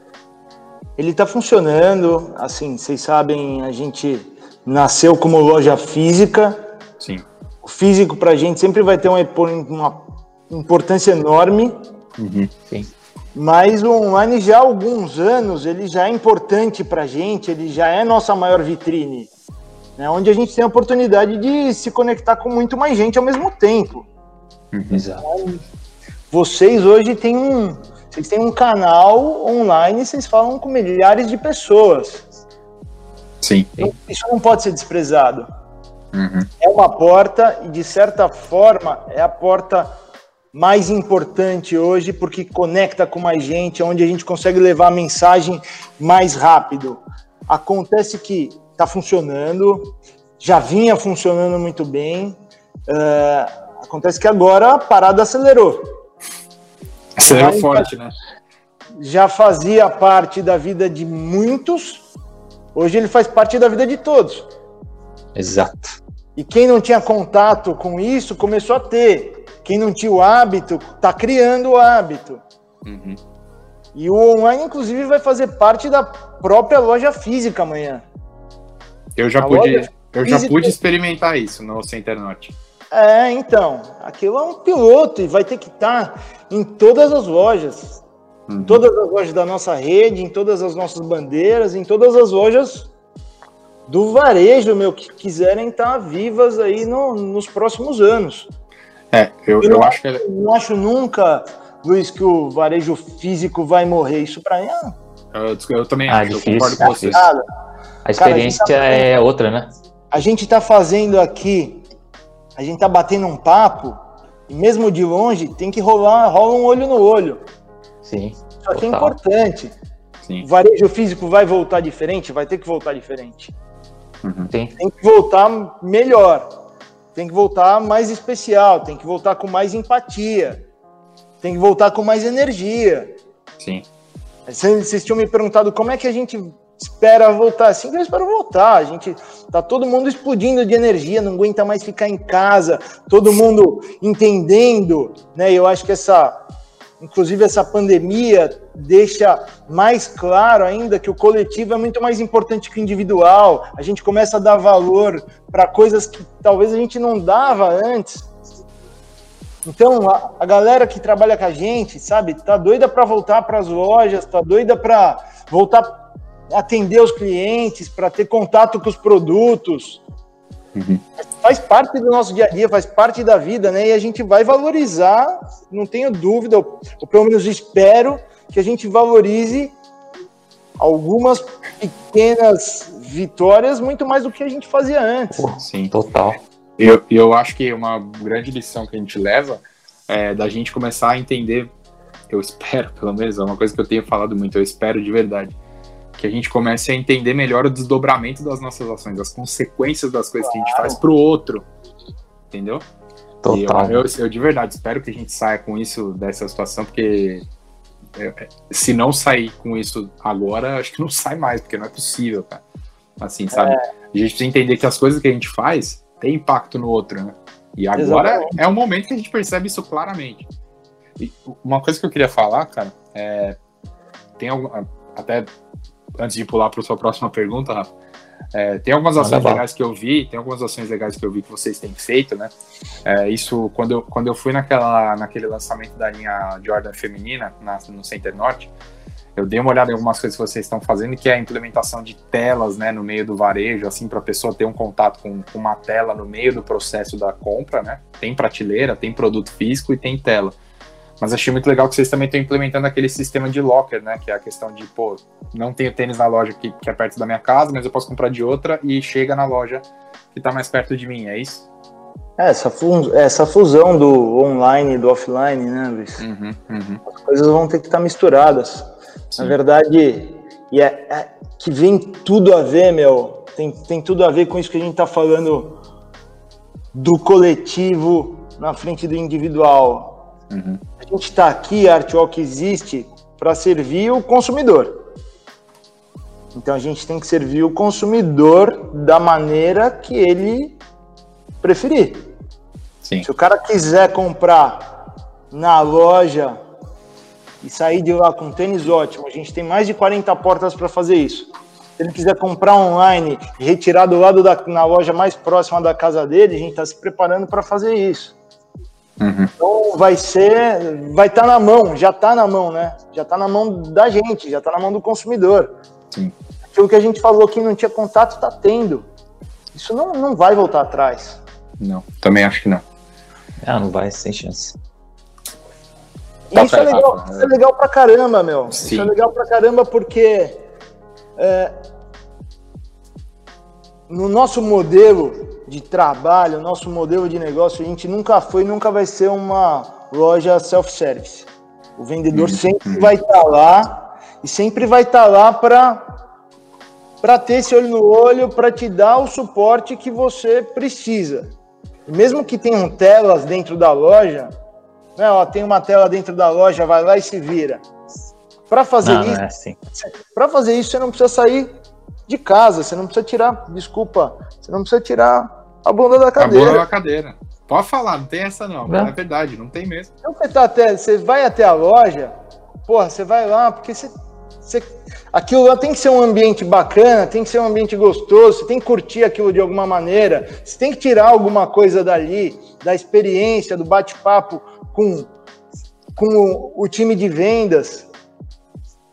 Ele está funcionando, assim, vocês sabem, a gente nasceu como loja física. Sim. O físico para a gente sempre vai ter uma, uma importância enorme. Uhum. Sim. Mas o online já há alguns anos ele já é importante para a gente, ele já é nossa maior vitrine, né? onde a gente tem a oportunidade de se conectar com muito mais gente ao mesmo tempo. Uhum. Exato. Então, vocês hoje têm um, vocês têm um canal online, vocês falam com milhares de pessoas. Sim. Então, isso não pode ser desprezado. Uhum. É uma porta e, de certa forma, é a porta mais importante hoje porque conecta com mais gente, onde a gente consegue levar a mensagem mais rápido. Acontece que está funcionando, já vinha funcionando muito bem. Uh, acontece que agora a parada acelerou. Acelerou forte, né? Já fazia parte da vida de muitos, hoje ele faz parte da vida de todos. Exato. E quem não tinha contato com isso começou a ter. Quem não tinha o hábito está criando o hábito. Uhum. E o online, inclusive, vai fazer parte da própria loja física amanhã. Eu já, pude, eu já pude experimentar isso no Center Norte. É, então, aquilo é um piloto e vai ter que estar em todas as lojas. Uhum. Todas as lojas da nossa rede, em todas as nossas bandeiras, em todas as lojas do varejo, meu, que quiserem estar vivas aí no, nos próximos anos. É, eu, eu, eu acho que. Eu não acho nunca, Luiz, que o varejo físico vai morrer. Isso para mim é... eu, eu, também ah, acho, difícil, eu concordo com vocês. A experiência Cara, a tá, é outra, né? A gente está fazendo aqui a gente tá batendo um papo, e mesmo de longe, tem que rolar, rola um olho no olho. Sim. Isso aqui é importante. Sim. O varejo físico vai voltar diferente? Vai ter que voltar diferente. Uhum. Tem que voltar melhor. Tem que voltar mais especial. Tem que voltar com mais empatia. Tem que voltar com mais energia. Sim. Vocês tinham me perguntado como é que a gente espera voltar, assim que eu espero voltar. A gente tá todo mundo explodindo de energia, não aguenta mais ficar em casa, todo mundo entendendo, né? Eu acho que essa inclusive essa pandemia deixa mais claro ainda que o coletivo é muito mais importante que o individual. A gente começa a dar valor para coisas que talvez a gente não dava antes. Então, a, a, galera que trabalha com a gente, sabe, tá doida para voltar para as lojas, tá doida para voltar atender os clientes, para ter contato com os produtos. Uhum. Faz parte do nosso dia a dia, faz parte da vida, né? E a gente vai valorizar, não tenho dúvida, ou, ou pelo menos espero que a gente valorize algumas pequenas vitórias muito mais do que a gente fazia antes. Sim, total. Eu, eu acho que uma grande lição que a gente leva é da gente começar a entender, eu espero, pelo menos, é uma coisa que eu tenho falado muito, eu espero de verdade, que a gente comece a entender melhor o desdobramento das nossas ações, as consequências das coisas claro. que a gente faz pro outro, entendeu? Total. Eu, eu, eu, de verdade espero que a gente saia com isso dessa situação, porque é, é, se não sair com isso agora, acho que não sai mais, porque não é possível, cara. Assim, sabe? É. A gente precisa entender que as coisas que a gente faz tem impacto no outro, né? E agora Exatamente. é o momento que a gente percebe isso claramente. E uma coisa que eu queria falar, cara, é, tem algum, até antes de pular para a sua próxima pergunta, Rafa, é, tem algumas ações legais que eu vi, tem algumas ações legais que eu vi que vocês têm feito, né? É, isso quando eu, quando eu fui naquela, naquele lançamento da linha Jordan feminina na, no Center Norte, eu dei uma olhada em algumas coisas que vocês estão fazendo, que é a implementação de telas né, no meio do varejo, assim, para a pessoa ter um contato com, com, uma tela no meio do processo da compra, né? Tem prateleira, tem produto físico e tem tela. Mas achei muito legal que vocês também estão implementando aquele sistema de locker, né? Que é a questão de, pô, não tenho tênis na loja que, que é perto da minha casa, mas eu posso comprar de outra e chega na loja que está mais perto de mim, é isso? É, essa, fu essa fusão do online e do offline, né, Luiz? Uhum, uhum. As coisas vão ter que estar misturadas. Sim. Na verdade, e é, é, que vem tudo a ver, meu. Tem, tem tudo a ver com isso que a gente está falando do coletivo na frente do individual. Uhum. A gente está aqui, a Artwalk existe para servir o consumidor. Então a gente tem que servir o consumidor da maneira que ele preferir. Sim. Se o cara quiser comprar na loja e sair de lá com tênis ótimo, a gente tem mais de 40 portas para fazer isso. Se ele quiser comprar online e retirar do lado da na loja mais próxima da casa dele, a gente está se preparando para fazer isso. Uhum. Então vai ser, vai estar tá na mão, já está na mão, né? Já está na mão da gente, já está na mão do consumidor. Sim. Aquilo que a gente falou que não tinha contato, está tendo. Isso não, não vai voltar atrás. Não, também acho que não. Ah, não vai, sem chance. Isso é, legal, isso é legal pra caramba, meu. Sim. Isso é legal pra caramba porque é, no nosso modelo de trabalho, nosso modelo de negócio, a gente nunca foi, nunca vai ser uma loja self-service. O vendedor uhum. sempre vai estar tá lá e sempre vai estar tá lá para para ter esse olho no olho, para te dar o suporte que você precisa. mesmo que tenham telas dentro da loja, né, ó, tem uma tela dentro da loja, vai lá e se vira. Para fazer não, isso, é assim. para fazer isso você não precisa sair de casa, você não precisa tirar, desculpa, você não precisa tirar a bunda da cadeira. A bunda da cadeira. Pode falar, não tem essa não, não. é verdade, não tem mesmo. Então você, tá até, você vai até a loja, porra, você vai lá, porque você, você, aquilo lá tem que ser um ambiente bacana, tem que ser um ambiente gostoso, você tem que curtir aquilo de alguma maneira, você tem que tirar alguma coisa dali, da experiência, do bate-papo com, com o, time de vendas.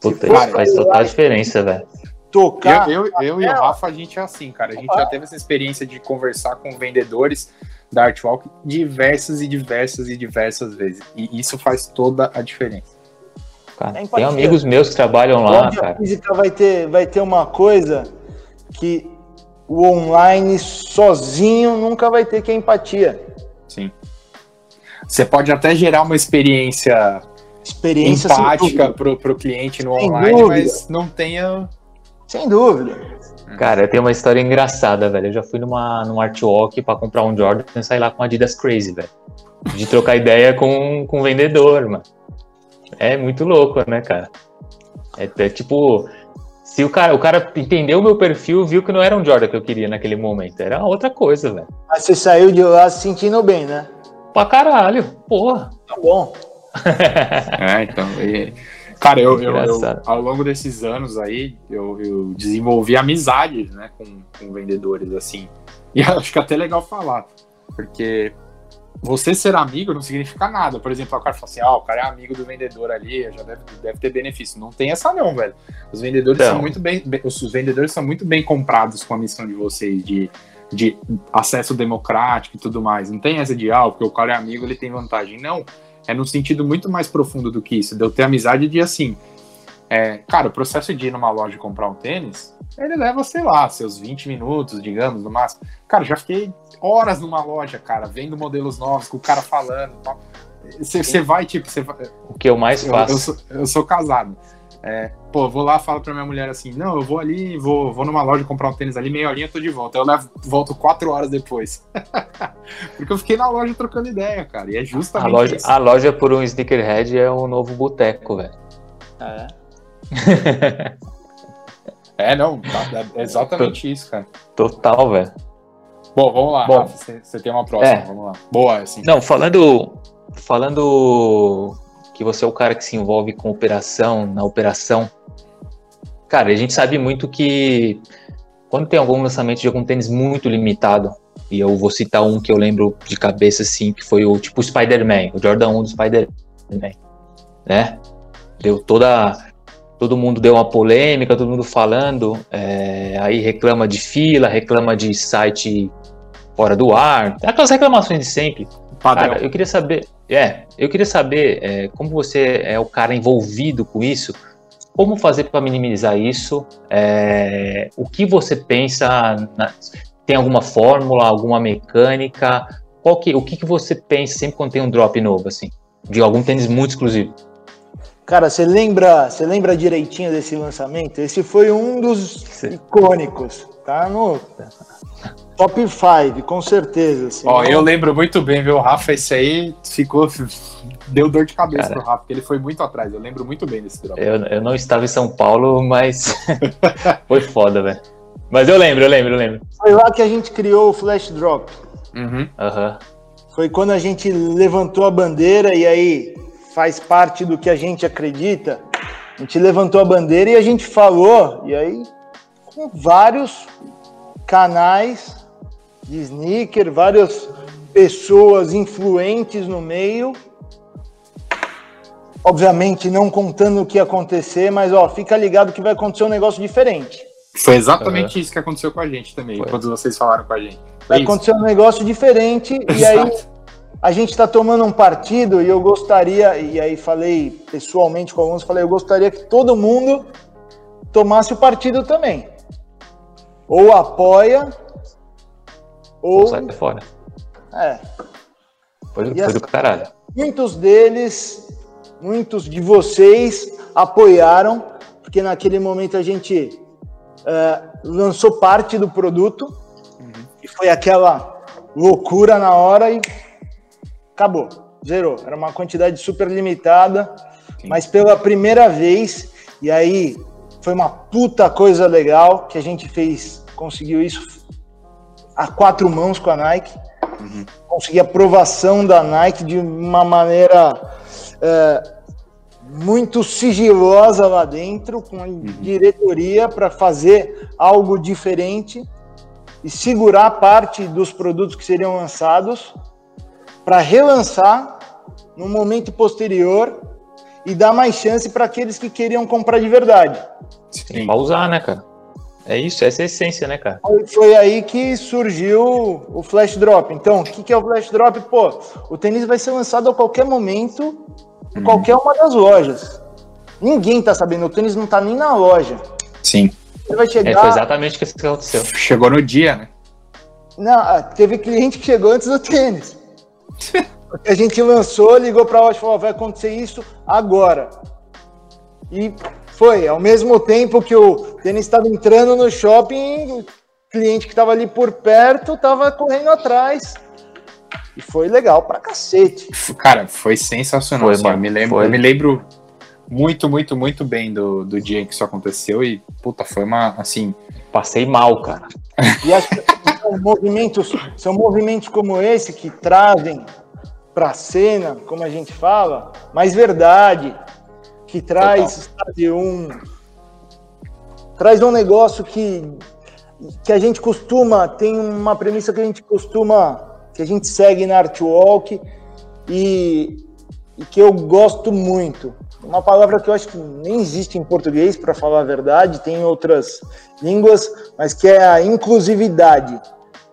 Puta, isso faz total diferença, velho. Tocar. Eu, eu, eu e o Rafa, a gente é assim, cara. A gente já teve essa experiência de conversar com vendedores da Artwalk diversas e diversas e diversas vezes. E isso faz toda a diferença. Cara, é tem amigos meus que trabalham lá, cara. A física vai ter, vai ter uma coisa que o online sozinho nunca vai ter, que é empatia. Sim. Você pode até gerar uma experiência, experiência empática para o cliente no sem online, dúvida. mas não tenha. Sem dúvida. Cara, eu tenho uma história engraçada, velho. Eu já fui numa, num Art Walk para comprar um Jordan e sair lá com a Adidas Crazy, velho. De trocar ideia com, com o vendedor, mano. É muito louco, né, cara? É, é tipo, Se o cara, o cara entendeu o meu perfil, viu que não era um Jordan que eu queria naquele momento, era outra coisa, velho. Mas você saiu de lá se sentindo bem, né? Pra caralho, porra. Tá bom. é, então. E, cara, eu, eu, eu, ao longo desses anos aí, eu, eu desenvolvi amizades, né, com, com vendedores, assim. E acho que é até legal falar, porque você ser amigo não significa nada. Por exemplo, o cara fala assim: ah, o cara é amigo do vendedor ali, já deve, deve ter benefício. Não tem essa, não, velho. Os vendedores são muito bem. Os vendedores são muito bem comprados com a missão de vocês de, de acesso democrático e tudo mais. Não tem essa de, ah, porque o cara é amigo, ele tem vantagem. Não. É no sentido muito mais profundo do que isso. De eu ter amizade de assim. É, cara, o processo de ir numa loja e comprar um tênis ele leva, sei lá, seus 20 minutos, digamos, no máximo. Cara, já fiquei horas numa loja, cara, vendo modelos novos, com o cara falando e tal. Você vai, tipo, você vai... O que eu mais faço? Eu, eu, sou, eu sou, casado. É, pô, vou lá, falo pra minha mulher assim, não, eu vou ali, vou, vou numa loja comprar um tênis ali, meia horinha, tô de volta. Eu levo, volto quatro horas depois. Porque eu fiquei na loja trocando ideia, cara, e é justamente a loja, isso. A loja por um sneakerhead é um novo boteco, velho. É. É, não, tá, é exatamente isso, cara. Total, velho. Bom, vamos lá, Bom, Rafa, você tem uma próxima, é. vamos lá. Boa, assim. Não, falando, falando que você é o cara que se envolve com operação, na operação, cara, a gente sabe muito que quando tem algum lançamento de algum tênis muito limitado, e eu vou citar um que eu lembro de cabeça, assim, que foi o tipo Spider-Man, o Jordan 1 do Spider-Man, né? Deu toda todo mundo deu uma polêmica, todo mundo falando, é, aí reclama de fila, reclama de site fora do ar, aquelas reclamações de sempre. Padrão. Cara, eu queria saber, é, eu queria saber é, como você é o cara envolvido com isso, como fazer para minimizar isso, é, o que você pensa, na, tem alguma fórmula, alguma mecânica, qual que, o que, que você pensa sempre quando tem um drop novo, assim, de algum tênis muito exclusivo? Cara, você lembra, você lembra direitinho desse lançamento? Esse foi um dos Sim. icônicos, tá no top 5, com certeza. Assim, Ó, eu lembro muito bem, viu, Rafa, esse aí ficou deu dor de cabeça Cara, pro Rafa, porque ele foi muito atrás. Eu lembro muito bem desse drop. Eu, eu não estava em São Paulo, mas foi foda, velho. Mas eu lembro, eu lembro, eu lembro. Foi lá que a gente criou o Flash Drop. Uhum. Uhum. Foi quando a gente levantou a bandeira e aí faz parte do que a gente acredita, a gente levantou a bandeira e a gente falou, e aí com vários canais de sneaker, várias pessoas influentes no meio. Obviamente não contando o que ia acontecer, mas ó, fica ligado que vai acontecer um negócio diferente. Foi exatamente uhum. isso que aconteceu com a gente também, Foi. quando vocês falaram com a gente. Foi vai isso. acontecer um negócio diferente e aí a gente está tomando um partido e eu gostaria, e aí falei pessoalmente com alguns, falei, eu gostaria que todo mundo tomasse o partido também. Ou apoia, ou. ou sai fora. É. Foi, foi assim, do caralho. Muitos deles, muitos de vocês apoiaram, porque naquele momento a gente é, lançou parte do produto, uhum. e foi aquela loucura na hora e acabou, zerou. Era uma quantidade super limitada, Sim. mas pela primeira vez, e aí foi uma puta coisa legal que a gente fez, conseguiu isso a quatro mãos com a Nike, uhum. consegui aprovação da Nike de uma maneira é, muito sigilosa lá dentro, com a uhum. diretoria para fazer algo diferente e segurar parte dos produtos que seriam lançados para relançar no momento posterior e dar mais chance para aqueles que queriam comprar de verdade. Sim, pra usar, né, cara? É isso, essa é a essência, né, cara? Foi aí que surgiu o Flash Drop. Então, o que, que é o Flash Drop? Pô, o tênis vai ser lançado a qualquer momento, em hum. qualquer uma das lojas. Ninguém tá sabendo, o tênis não tá nem na loja. Sim. Ele vai chegar. É, foi exatamente o que aconteceu. Chegou no dia, né? Não, ah, teve cliente que chegou antes do tênis. a gente lançou, ligou para a loja e falou: vai acontecer isso agora. E foi, ao mesmo tempo que o tênis estava entrando no shopping, o cliente que estava ali por perto estava correndo atrás. E foi legal pra cacete. Cara, foi sensacional. Foi, assim, eu, me lembro, eu me lembro muito, muito, muito bem do, do dia em que isso aconteceu e, puta, foi uma, assim... Passei mal, cara. E acho que são movimentos, são movimentos como esse que trazem para a cena, como a gente fala, mais verdade, que traz sabe, um traz um negócio que que a gente costuma tem uma premissa que a gente costuma que a gente segue na Artwalk e, e que eu gosto muito. Uma palavra que eu acho que nem existe em português, para falar a verdade, tem em outras línguas, mas que é a inclusividade.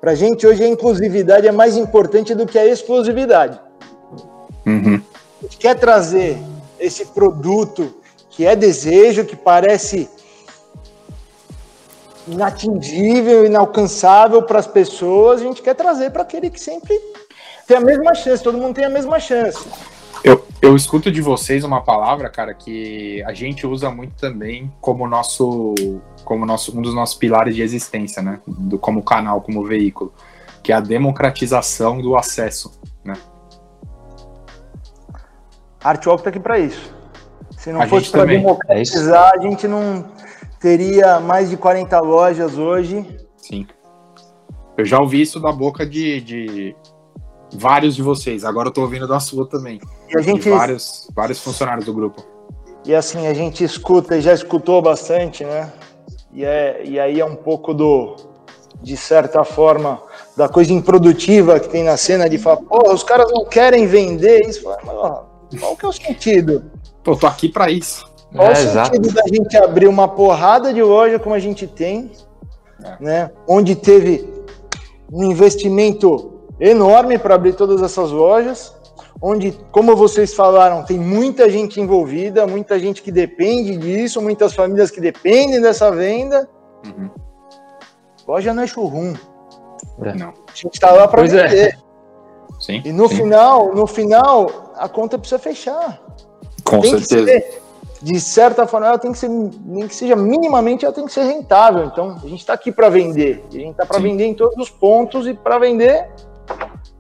Para a gente hoje a inclusividade é mais importante do que a exclusividade. Uhum. A gente quer trazer esse produto que é desejo, que parece inatingível, inalcançável para as pessoas, a gente quer trazer para aquele que sempre tem a mesma chance, todo mundo tem a mesma chance. Eu, eu escuto de vocês uma palavra, cara, que a gente usa muito também como nosso, como nosso, um dos nossos pilares de existência, né? Do, como canal, como veículo, que é a democratização do acesso? A Artwalk está aqui para isso. Se não A fosse para também. democratizar, a gente não teria mais de 40 lojas hoje. Sim. Eu já ouvi isso da boca de, de vários de vocês. Agora eu tô ouvindo da sua também. E a gente De vários, vários funcionários do grupo. E assim, a gente escuta e já escutou bastante, né? E, é, e aí é um pouco do, de certa forma, da coisa improdutiva que tem na cena de falar, pô, os caras não querem vender isso. Mas, ó, qual que é o sentido? Pô, eu tô aqui para isso. Qual É, o sentido da gente abrir uma porrada de loja como a gente tem, É. né? Onde teve um investimento enorme para abrir todas essas lojas, onde, como vocês falaram, tem muita gente envolvida, muita gente que depende disso, muitas famílias que dependem dessa venda. Uhum. Loja não é churrum. Não. A gente está lá para Pois é. Sim. E no sim. final, no final, a conta precisa fechar. Com tem certeza. ser, de certa forma, ela tem que ser, nem que seja minimamente, ela tem que ser rentável. Então, a gente está aqui para vender. E a gente está para vender em todos os pontos e para vender,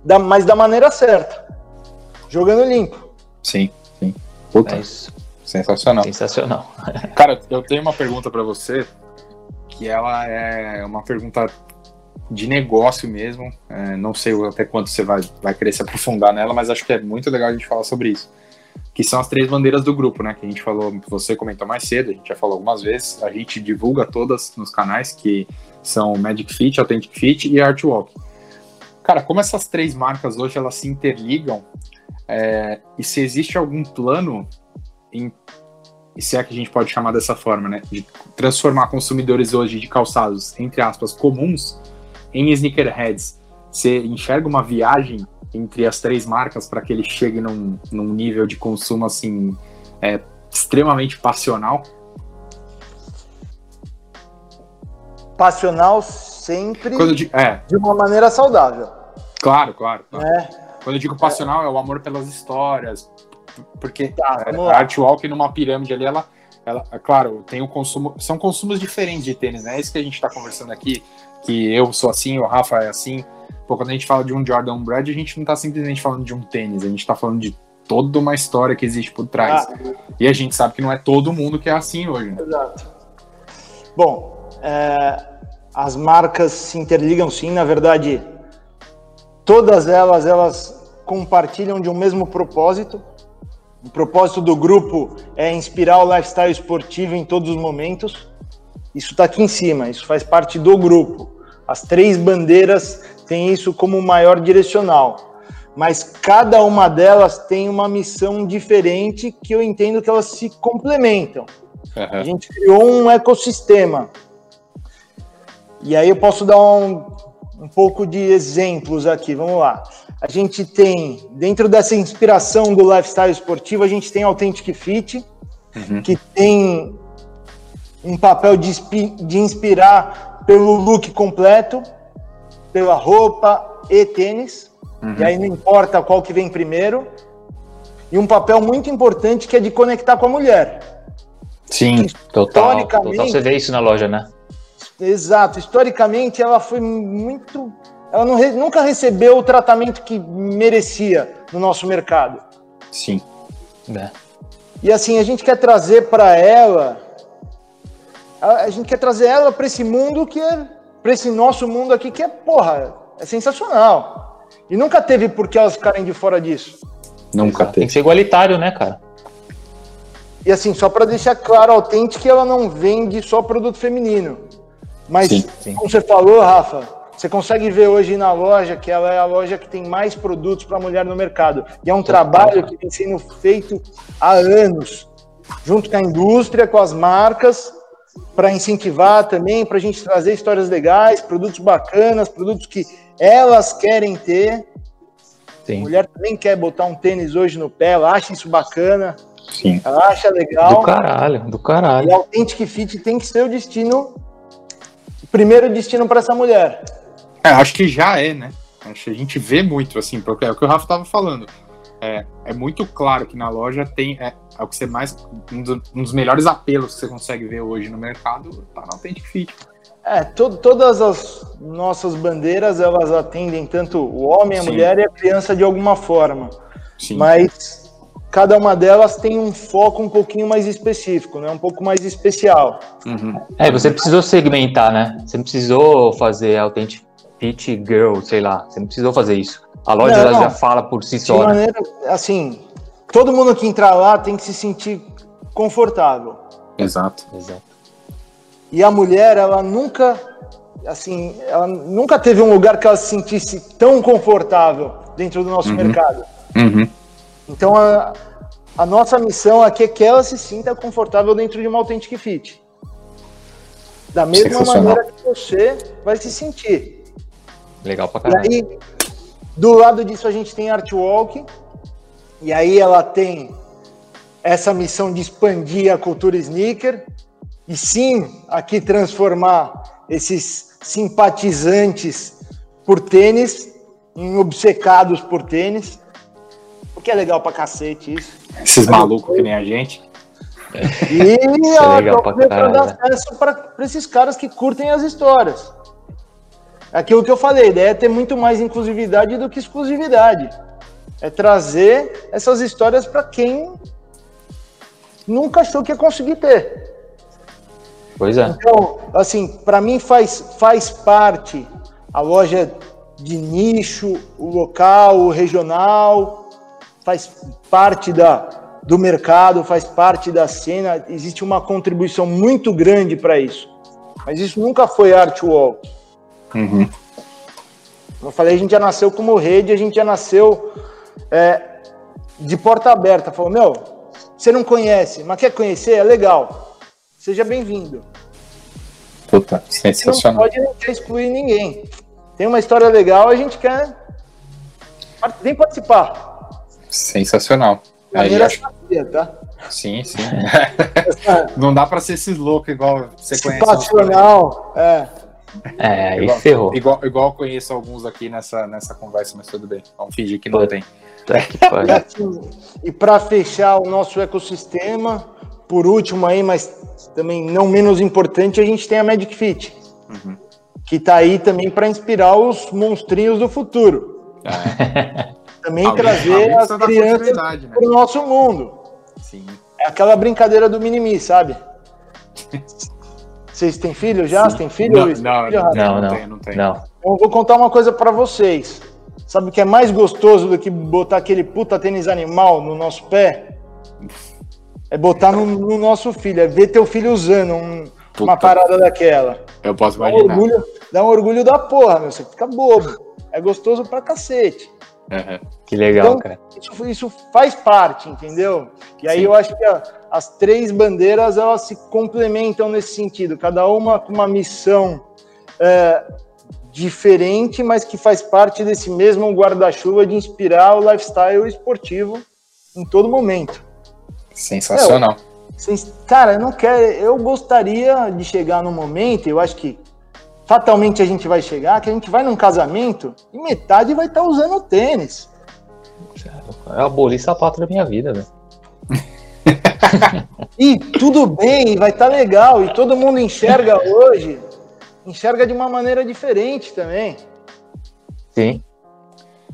da, mas da maneira certa. Jogando limpo. Sim, sim. Puta, É isso. sensacional. Sensacional. Cara, eu tenho uma pergunta para você, que ela é uma pergunta de negócio mesmo. É, não sei até quanto você vai, vai querer se aprofundar nela, mas acho que é muito legal a gente falar sobre isso. Que são as três bandeiras do grupo, né? Que a gente falou, você comentou mais cedo, a gente já falou algumas vezes. A gente divulga todas nos canais, que são Magic Fit, Authentic Fit e Artwalk. Cara, como essas três marcas hoje elas se interligam, é, e se existe algum plano em e se é que a gente pode chamar dessa forma, né? De transformar consumidores hoje de calçados, entre aspas, comuns, em sneakerheads. Você enxerga uma viagem entre as três marcas para que ele chegue num, num nível de consumo assim é, extremamente passional? Passional sempre digo, é, de uma maneira saudável. claro, claro. claro. Né? Quando eu digo passional, é o amor pelas histórias, porque Tá, é, a. Artwalk numa pirâmide ali, ela, ela, é claro, tem o consumo, são consumos diferentes de tênis, né? É isso que a gente tá conversando aqui, que eu sou assim, o Rafa é assim. Pô, quando a gente fala de um Jordan Brad, a gente não tá simplesmente falando de um tênis, a gente tá falando de toda uma história que existe por trás. Ah, E a gente sabe que não é todo mundo que é assim hoje, né? Exato. Bom, é, as marcas se interligam sim, na verdade, todas elas elas compartilham de um mesmo propósito. O propósito do grupo é inspirar o lifestyle esportivo em todos os momentos. Isso está aqui em cima, isso faz parte do grupo. As três bandeiras têm isso como maior direcional. Mas cada uma delas tem uma missão diferente que eu entendo que elas se complementam. A gente criou um ecossistema. E aí eu posso dar um, um pouco de exemplos aqui. Vamos lá. A gente tem, dentro dessa inspiração do lifestyle esportivo, a gente tem Authentic Fit, Uhum. que tem um papel de, de inspirar pelo look completo, pela roupa e tênis. Uhum. E aí não importa qual que vem primeiro. E um papel muito importante que é de conectar com a mulher. Sim, Total, Historicamente- total. Você vê isso na loja, né? Exato. Historicamente, ela foi muito. Ela não nunca recebeu o tratamento que merecia no nosso mercado. sim. É. E assim, a gente quer trazer para ela, a, a, gente quer trazer ela para esse mundo que é, para esse nosso mundo aqui que é, porra, é sensacional. E nunca teve por que elas ficarem de fora disso. Nunca teve. Tem que ser igualitário, né, cara? E assim, só para deixar claro, a Authentic ela não vende só produto feminino. Mas, sim, sim. como você falou, Rafa, você consegue ver hoje na loja que ela é a loja que tem mais produtos para mulher no mercado. E é um trabalho que vem sendo feito há anos, junto com a indústria, com as marcas, para incentivar também, para a gente trazer histórias legais, produtos bacanas, produtos que elas querem ter. Sim. A mulher também quer botar um tênis hoje no pé, ela acha isso bacana. Sim. Ela acha legal. Do caralho, do caralho. E a Authentic Fit tem que ser o destino, o primeiro destino para essa mulher. É, acho que já é, né? Acho que a gente vê muito, assim, porque é o que o Rafa estava falando. É, é, muito claro que na loja tem. É, é o que você mais. Um, do, um, dos melhores apelos que você consegue ver hoje no mercado tá na Authentic Fit. É, to, todas as nossas bandeiras elas atendem tanto o homem, a Sim. mulher e a criança de alguma forma. Sim. Mas cada uma delas tem um foco um pouquinho mais específico, né? Um pouco mais especial. Uhum. É, você precisou segmentar, né? Você precisou fazer Authentic Fit Girl, sei lá. Você não precisou fazer isso. A loja não, não. já fala por si só. De né? maneira, assim, todo mundo que entrar lá tem que se sentir confortável. Exato. Exato. E a mulher, ela nunca, assim, ela nunca teve um lugar que ela se sentisse tão confortável dentro do nosso uhum. mercado. Uhum. Então, a, a nossa missão aqui é que ela se sinta confortável dentro de uma Authentic Fit. Da mesma maneira que você vai se sentir. Legal pra caralho. E aí, do lado disso, a gente tem Artwalk, e aí ela tem essa missão de expandir a cultura sneaker, e sim, aqui transformar esses simpatizantes por tênis em obcecados por tênis, o que é legal pra cacete isso. Esses malucos que nem a gente. E é pra dar acesso para esses caras que curtem as histórias aquilo que eu falei, a ideia é ter muito mais inclusividade do que exclusividade. É trazer essas histórias para quem nunca achou que ia conseguir ter. Pois é. Então, assim, para mim faz, faz parte a loja de nicho, o local, o regional, faz parte da, do mercado, faz parte da cena. Existe uma contribuição muito grande para isso. Mas isso nunca foi art walk. Uhum. Como eu falei, a gente já nasceu como rede, a gente já nasceu é, de porta aberta. Falou, meu, você não conhece, mas quer conhecer? É legal. Seja bem-vindo. Puta, sensacional. Não pode não quer excluir ninguém. Tem uma história legal, a gente quer. Vem participar. Sensacional. Aí, acho... sabia, tá? Sim, sim. não dá para ser esses loucos igual você conhece. Passional, é. É, aí igual, ferrou. Igual, igual conheço alguns aqui nessa, nessa conversa, mas tudo bem. Vamos fingir que não Pô, tem. E, assim, e para fechar o nosso ecossistema, por último aí, mas também não menos importante, a gente tem a Magic Fit. Uhum. Que está aí também para inspirar os monstrinhos do futuro. É. Também trazer as crianças né? para o nosso mundo. Sim. É aquela brincadeira do mini sabe? Vocês têm filho já? Você tem filho? Não, não, filho, não, não, não, tenho, não, tenho. não. Então, eu vou contar uma coisa para vocês. Sabe o que é mais gostoso do que botar aquele puta tênis animal no nosso pé? É botar no, no nosso filho, é ver teu filho usando um, uma parada daquela. Eu posso imaginar. Dá um, orgulho, dá um orgulho da porra, meu. Você fica bobo. É gostoso pra cacete. Uhum. Que legal, então, cara. Isso, isso, faz parte, entendeu? E aí Sim. eu acho que a, as três bandeiras elas se complementam nesse sentido, cada uma com uma missão é, diferente, mas que faz parte desse mesmo guarda-chuva de inspirar o lifestyle esportivo em todo momento. Sensacional. É, cara, eu não quero, eu gostaria de chegar no momento, eu acho que fatalmente a gente vai chegar, que a gente vai num casamento e metade vai estar tá usando tênis. É abolir sapato da minha vida, velho. e tudo bem, vai estar tá legal. E todo mundo enxerga hoje, enxerga de uma maneira diferente também. Sim.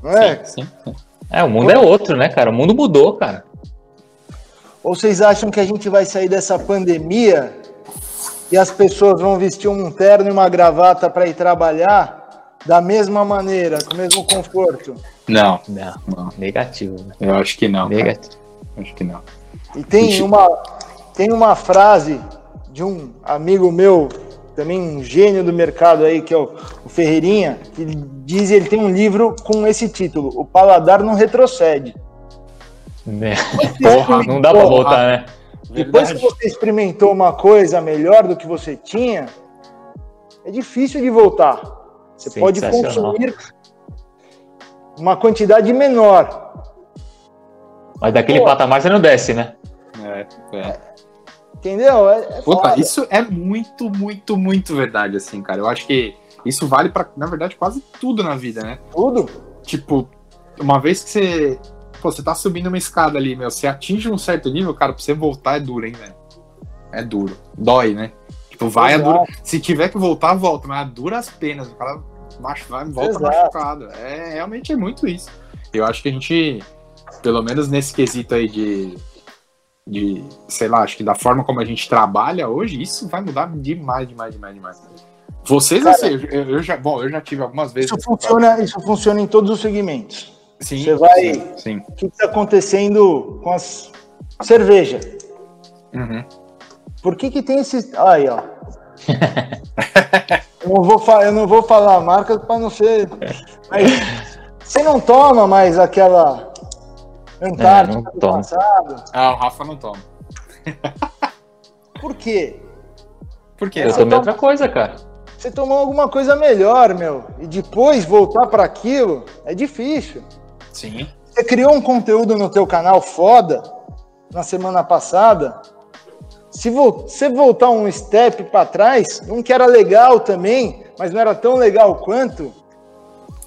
Não é? Sim, sim. É, o mundo é outro, né, cara? O mundo mudou, cara. Ou vocês acham que a gente vai sair dessa pandemia e as pessoas vão vestir um terno e uma gravata para ir trabalhar da mesma maneira, com o mesmo conforto? Não. Não, não. negativo. Né? Eu acho que não. Negativo. Acho que não. E tem uma, tem uma frase de um amigo meu, também um gênio do mercado aí, que é o, o Ferreirinha, que ele diz ele tem um livro com esse título: O Paladar não retrocede. Né? Porra, não dá para voltar, né? Depois que você experimentou uma coisa melhor do que você tinha, é difícil de voltar. Você pode consumir uma quantidade menor. Mas daquele Pô, patamar você não desce, né? É, é. Entendeu? É, é Puta, isso é muito, muito, muito verdade, assim, cara. Eu acho que isso vale para, na verdade, quase tudo na vida, né? Tudo. Tipo, uma vez que você pô, você tá subindo uma escada ali, meu, você atinge um certo nível, cara, pra você voltar é duro, hein, velho? É duro. Dói, né? Tipo, vai, é duro. Se tiver que voltar, volta, mas é dura as penas. O cara macho, vai, volta Exato. machucado. É, realmente é muito isso. Eu acho que a gente, pelo menos nesse quesito aí de, de, sei lá, acho que da forma como a gente trabalha hoje, isso vai mudar demais, demais, demais, demais. Vocês, Cara, assim, eu, eu, já, bom, eu já tive algumas vezes. Isso funciona, isso funciona em todos os segmentos. Sim, você vai. Sim, O que está acontecendo com as cerveja? Uhum. Por que que tem esse. Aí, ó. eu, não vou eu não vou falar a marca para não ser. Mas você não toma mais aquela Antártica é, do passado? Ah, o Rafa não toma. Por quê? Por quê? Eu tomei outra coisa, cara. Você tomou alguma coisa melhor, meu, e depois voltar para aquilo é difícil. Sim. Você criou um conteúdo no teu canal foda na semana passada. Se você voltar um step para trás, um que era legal também, mas não era tão legal quanto,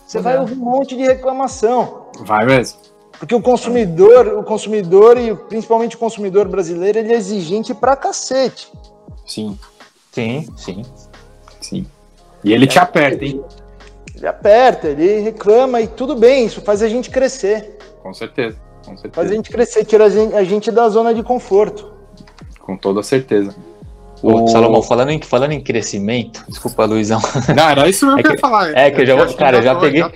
você vai ouvir um monte de reclamação. Vai mesmo. Porque o consumidor, o consumidor e principalmente o consumidor brasileiro, ele é exigente pra cacete. Sim. Sim, sim. Sim. E ele te aperta, hein? Ele aperta, ele reclama e tudo bem, isso faz a gente crescer. Com certeza, com certeza. Faz a gente crescer, tira a gente, da zona de conforto. Com toda certeza. O... Salomão, falando em, falando em crescimento, desculpa, Luizão. Não, era isso mesmo é que, eu ia falar. É que eu já vou, cara, já, já peguei. Já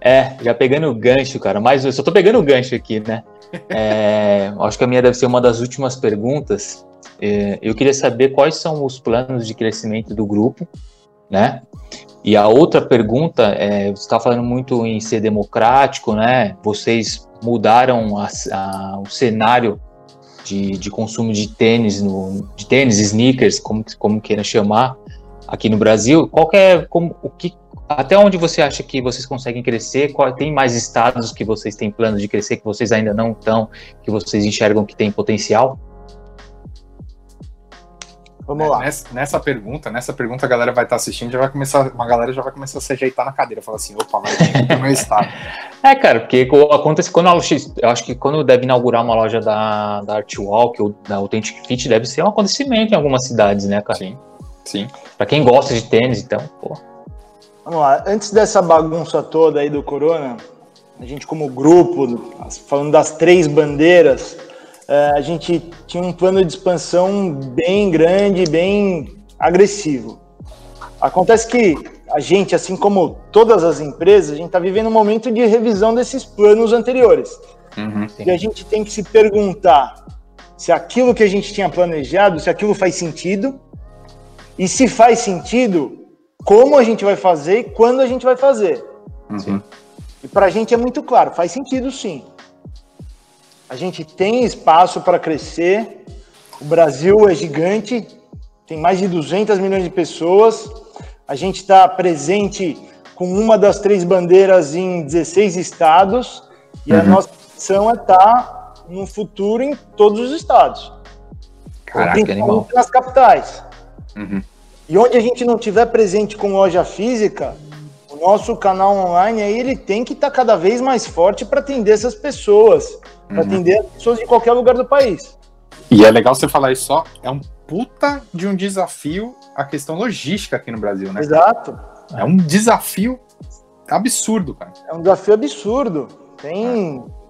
é, já pegando o gancho, cara, mas eu só tô pegando o gancho aqui, né? É, acho que a minha deve ser uma das últimas perguntas. É, eu queria saber quais são os planos de crescimento do grupo, né? E a outra pergunta, é, você está falando muito em ser democrático, né? Vocês mudaram a, a, o cenário de, de, consumo de tênis, no, de tênis, sneakers, como, como chamar, aqui no Brasil. Qual é, como, o que, até onde você acha que vocês conseguem crescer? Qual, tem mais estados que vocês têm planos de crescer que vocês ainda não estão, que vocês enxergam que tem potencial? Vamos lá. Nessa, nessa, pergunta, nessa pergunta a galera vai estar tá assistindo, já vai começar, uma galera já vai começar a se ajeitar na cadeira, falar assim, opa, vai ter meu estado. É, cara, porque acontece quando a loja, eu acho que quando deve inaugurar uma loja da, da Artwalk ou da Authentic Fit, deve ser um acontecimento em algumas cidades, né, cara? Sim, sim. Pra quem gosta de tênis, então, pô. Vamos lá, antes dessa bagunça toda aí do Corona, a gente como grupo, falando das três bandeiras, é, a gente tinha um plano de expansão bem grande, bem agressivo. Acontece que a gente, assim como todas as empresas, a gente está vivendo um momento de revisão desses planos anteriores. Uhum, e a gente tem que se perguntar se aquilo que a gente tinha planejado, se aquilo faz sentido, e se faz sentido, como a gente vai fazer e quando a gente vai fazer. Uhum. E para a gente é muito claro, faz sentido sim. A gente tem espaço para crescer. O Brasil é gigante, tem mais de 200 milhões de pessoas. A gente está presente com uma das três bandeiras em 16 estados e uhum. a nossa missão é estar tá no futuro em todos os estados. Caraca, que animal. Nas capitais. Uhum. E onde a gente não tiver presente com loja física, o nosso canal online aí ele tem que estar tá cada vez mais forte para atender essas pessoas para uhum. atender pessoas de qualquer lugar do país. E é legal você falar isso só, é um puta de um desafio a questão logística aqui no Brasil, né? Exato. É um desafio absurdo, cara. É um desafio absurdo. Tem. É.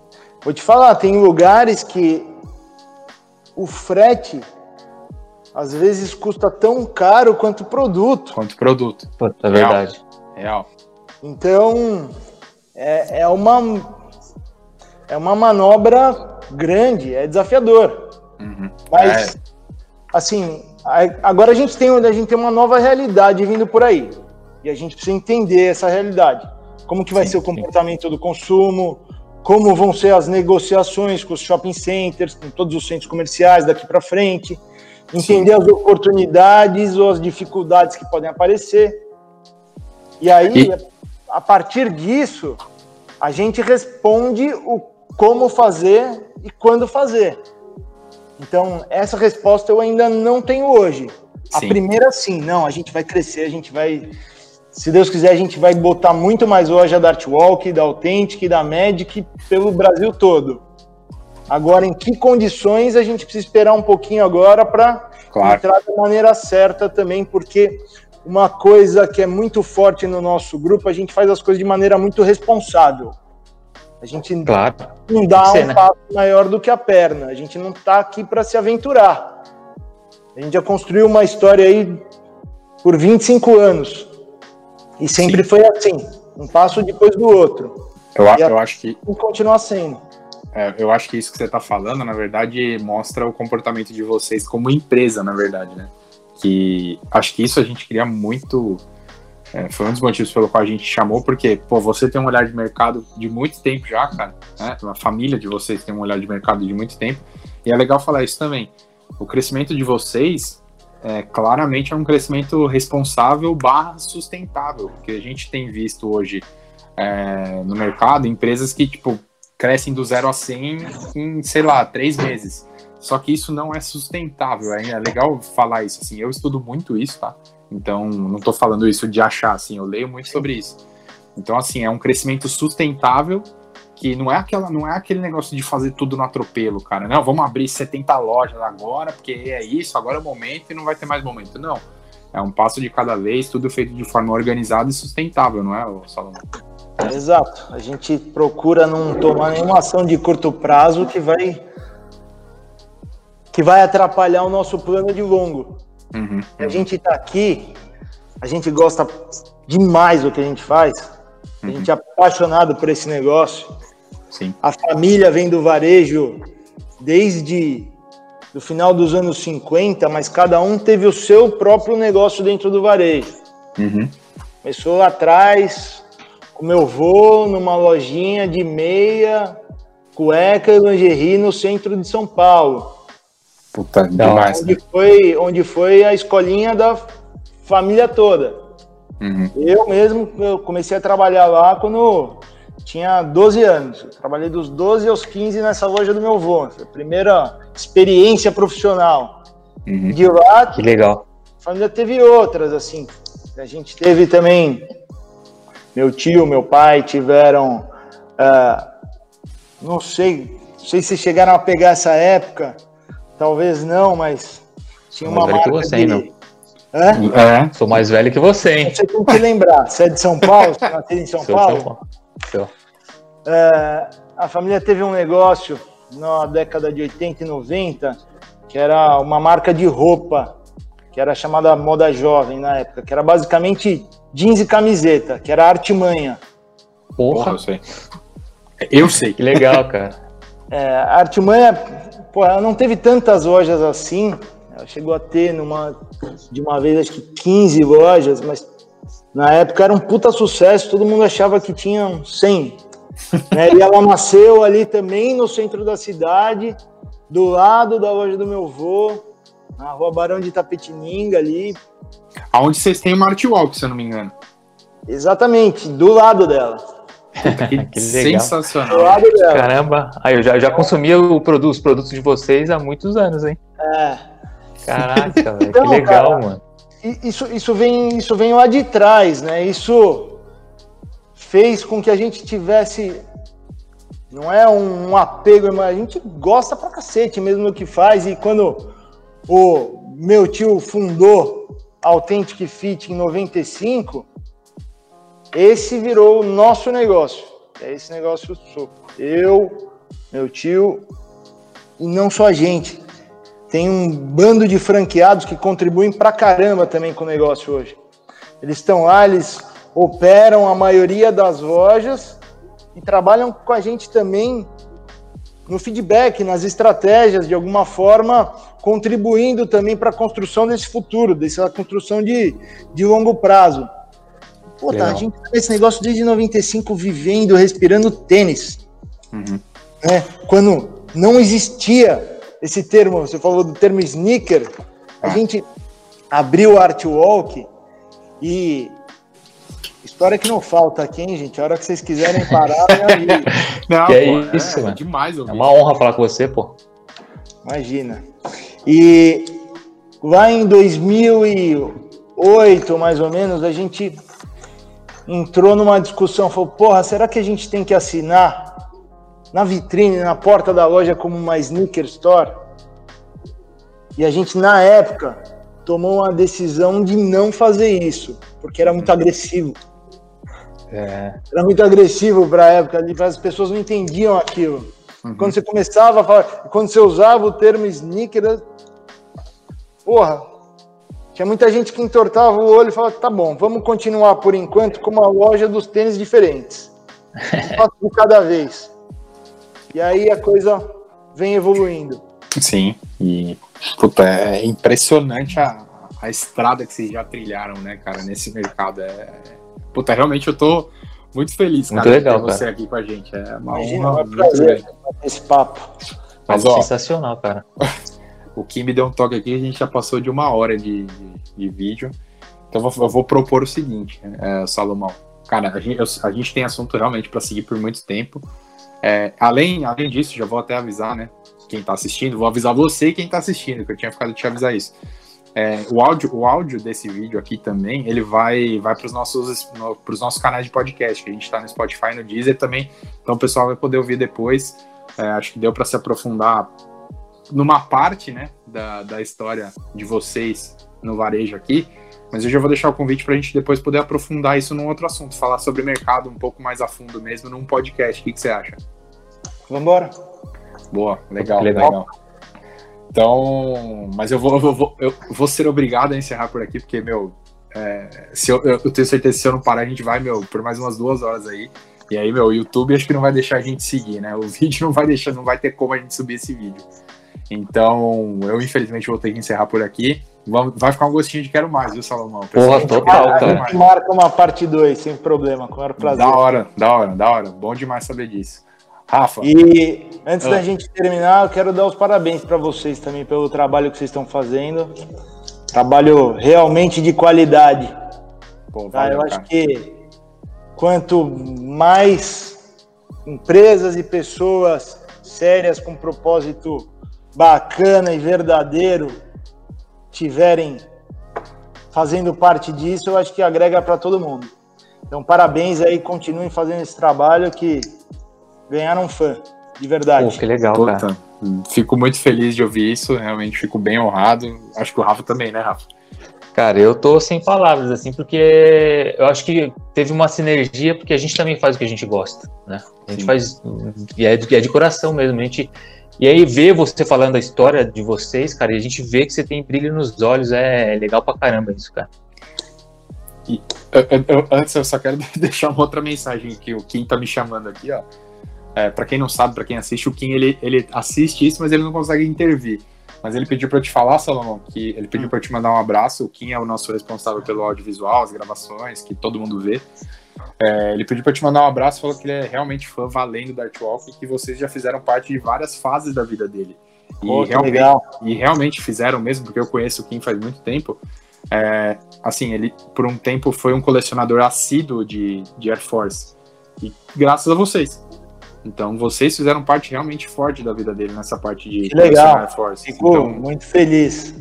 Vou te falar, tem lugares que o frete às vezes custa tão caro quanto o produto. Quanto produto. Puta, é verdade. Real. Então, é, é, uma, é uma manobra grande, é desafiador. Uhum. Mas, É. assim, a- agora a gente, tem, a gente tem uma nova realidade vindo por aí. E a gente precisa entender essa realidade. Como que vai Sim, ser o sim. comportamento do consumo, como vão ser as negociações com os shopping centers, com todos os centros comerciais daqui para frente, entender as oportunidades ou as dificuldades que podem aparecer. E aí, E- a partir disso, a gente responde o como fazer e quando fazer. Então, essa resposta eu ainda não tenho hoje. A Sim. primeira, sim, não, a gente vai crescer, a gente vai. Se Deus quiser, a gente vai botar muito mais loja da Artwalk, da Authentic, da Magic pelo Brasil todo. Agora, em que condições a gente precisa esperar um pouquinho agora para Claro. entrar da maneira certa também, porque uma coisa que é muito forte no nosso grupo, a gente faz as coisas de maneira muito responsável. A gente Claro. não dá ser, um né? passo maior do que a perna. A gente não está aqui para se aventurar. A gente já construiu uma história aí por 25 anos. E sempre foi assim, um passo depois do outro. Eu, a- a- eu acho que E continuar sendo. É, eu acho que isso que você está falando, na verdade, mostra o comportamento de vocês como empresa, na verdade, né? Que acho que isso a gente queria muito. é, foi um dos motivos pelo qual a gente chamou, porque, pô, você tem um olhar de mercado de muito tempo já, cara. Né? A família de vocês tem um olhar de mercado de muito tempo. E é legal falar isso também. O crescimento de vocês é, claramente é um crescimento responsável barra sustentável, porque a gente tem visto hoje é, no mercado empresas que, tipo, crescem do zero a 100 em, sei lá, três meses. Só que isso não é sustentável. É é legal falar isso. Assim, eu estudo muito isso, tá? Então, não tô falando isso de achar, assim, eu leio muito sobre isso. Então, assim, é um crescimento sustentável que não é aquela, não é aquele negócio de fazer tudo no atropelo, cara. Não, vamos abrir 70 lojas agora, porque é isso, agora é o momento e não vai ter mais momento. Não. É um passo de cada vez, tudo feito de forma organizada e sustentável, não é, Salomão? Exato. A gente procura não tomar nenhuma ação de curto prazo que vai que vai atrapalhar o nosso plano de longo. Uhum. A gente está aqui, a gente gosta demais do que a gente faz, a Uhum. gente é apaixonado por esse negócio. Sim. A família vem do varejo desde o final dos anos 50, mas cada um teve o seu próprio negócio dentro do varejo. Uhum. Começou lá atrás, com meu avô, numa lojinha de meia, cueca e lingerie no centro de São Paulo. Puta, demais. né? Onde foi, onde foi a escolinha da família toda. Uhum. Eu mesmo eu comecei a trabalhar lá quando tinha 12 anos. Eu trabalhei dos 12 aos 15 nessa loja do meu avô. Foi a primeira experiência profissional. Uhum. De lá, Que legal. a família teve outras, assim. A gente teve também. Meu tio, meu pai tiveram. ah, não sei, não sei se chegaram a pegar essa época. Talvez não, mas tinha Mais uma velho que marca você, de... hein? É, Sou mais velho que você, hein? Você tem que lembrar, você é de São Paulo? Você nasceu em São Sou Paulo? São Paulo. Sou. É, a família teve um negócio na década de 80 e 90 que era uma marca de roupa que era chamada Moda Jovem na época, que era basicamente jeans e camiseta, que era artimanha. porra, Porra, eu sei. Eu sei. que legal, cara. É, a artimanha, pô, ela não teve tantas lojas assim, ela chegou a ter numa, de uma vez acho que 15 lojas, mas na época era um puta sucesso, todo mundo achava que tinha 100. né? E ela nasceu ali também no centro da cidade, do lado da loja do meu avô, na rua Barão de Itapetininga ali, Aonde vocês têm uma Artwalk, se eu não me engano. exatamente, do lado dela. Que, Que legal. Do sensacional. lado dela. Caramba. Aí eu já, já consumia o produto, os produtos de vocês há muitos anos, hein? É. Caraca, velho. Que Então, legal, cara, mano. Isso, isso, vem, isso vem lá de trás, né? Isso fez com que a gente tivesse. Não é um, um apego, mas a gente gosta pra cacete mesmo do que faz. E quando o meu tio fundou Authentic Fit em 95, esse virou o nosso negócio. É esse negócio sou eu, meu tio, e não só a gente. tem um bando de franqueados que contribuem pra caramba também com o negócio hoje. Eles estão lá, eles operam a maioria das lojas e trabalham com a gente também no feedback, nas estratégias, de alguma forma, contribuindo também para a construção desse futuro, dessa construção de, de longo prazo. Pô, tá, a gente tá nesse negócio desde 95 vivendo, respirando tênis. Uhum. Né? Quando não existia esse termo, você falou do termo sneaker, a ah. gente abriu o Art Walk e História que não falta aqui, hein, gente? A hora que vocês quiserem parar, me Não, que é pô, é isso, é, mano. demais É uma honra falar com você, pô. Imagina. E lá em 2008, mais ou menos, a gente entrou numa discussão, falou, porra, será que a gente tem que assinar na vitrine, na porta da loja como uma sneaker store? E a gente, na época, tomou uma decisão de não fazer isso, porque era muito agressivo. É. Era muito agressivo para a época, as pessoas não entendiam aquilo. Uhum. Quando você começava a falar, quando você usava o termo sneaker, porra, tinha muita gente que entortava o olho e falava: tá bom, vamos continuar por enquanto com uma loja dos tênis diferentes. Um de cada vez. E aí a coisa vem evoluindo. Sim, e puta, é impressionante a, a estrada que vocês já trilharam, né, cara, nesse mercado. É, Puta, realmente eu tô muito feliz, muito cara, legal, de ter você aqui com a gente. É uma Imagina, honra. É um prazer esse papo. Mas, ó, sensacional, cara. o Kim me deu um toque aqui, a gente já passou de uma hora de, de, de vídeo. Então eu vou, eu vou, propor o seguinte, é, Salomão. Cara, a gente, eu, a gente tem assunto realmente para seguir por muito tempo. É, além, além disso, já vou até avisar, né? Quem tá assistindo, vou avisar você e quem tá assistindo, que eu tinha ficado de te avisar isso. É, o, áudio, o áudio desse vídeo aqui também, ele vai, vai para os nossos, no, nossos canais de podcast, que a gente está no Spotify no Deezer também, então o pessoal vai poder ouvir depois. É, acho que deu para se aprofundar numa parte né, da, da história de vocês no varejo aqui, mas eu já vou deixar o convite para a gente depois poder aprofundar isso num outro assunto, falar sobre mercado um pouco mais a fundo mesmo num podcast. O que, que você acha? Vamos embora. Boa, legal, legal. legal. Então, mas eu vou, eu vou, eu vou ser obrigado a encerrar por aqui, porque, meu, é, se eu, eu, tenho certeza que se eu não parar, a gente vai, meu, por mais umas duas horas aí. E aí, meu, o YouTube acho que não vai deixar a gente seguir, né? O vídeo não vai deixar, não vai ter como a gente subir esse vídeo. Então, eu infelizmente vou ter que encerrar por aqui. Vai ficar um gostinho de quero mais, viu, Salomão? Porra, total, cara. A gente marca uma parte 2, sem problema, com o prazer. Da hora, da hora, da hora. Bom demais saber disso. Rafa. E antes ah. da gente terminar, eu quero dar os parabéns para vocês também pelo trabalho que vocês estão fazendo. Trabalho realmente de qualidade. Pô, tá? valeu, Eu acho que quanto mais empresas e pessoas sérias com propósito bacana e verdadeiro tiverem fazendo parte disso, eu acho que agrega para todo mundo. Então, parabéns aí, continuem fazendo esse trabalho que ganharam um fã, de verdade. Pô, que legal, Puta, cara. Fico muito feliz de ouvir isso, realmente fico bem honrado. Acho que o Rafa também, né, Rafa? Cara, eu tô sem palavras, assim, porque eu acho que teve uma sinergia, porque a gente também faz o que a gente gosta, né? A gente Sim. faz, e é, de, é de coração mesmo, a gente... E aí ver você falando a história de vocês, cara, e a gente vê que você tem brilho nos olhos, é legal pra caramba isso, cara. E, eu, eu, antes eu só quero deixar uma outra mensagem que o Kim tá me chamando aqui, ó. É, para quem não sabe, para quem assiste, o Kim ele, ele assiste isso, mas ele não consegue intervir. Mas ele pediu para eu te falar, Salomão, que ele pediu hum. para eu te mandar um abraço. O Kim é o nosso responsável pelo audiovisual, as gravações, que todo mundo vê. É, ele pediu para te mandar um abraço, falou que ele é realmente fã valendo da Artwalk e que vocês já fizeram parte de várias fases da vida dele. E, Pô, realmente, legal. e realmente fizeram mesmo, porque eu conheço o Kim faz muito tempo. É, assim, ele por um tempo foi um colecionador assíduo de, de Air Force. E graças a vocês. Então vocês fizeram parte realmente forte da vida dele nessa parte de que legal. Force. Ficou então, muito feliz.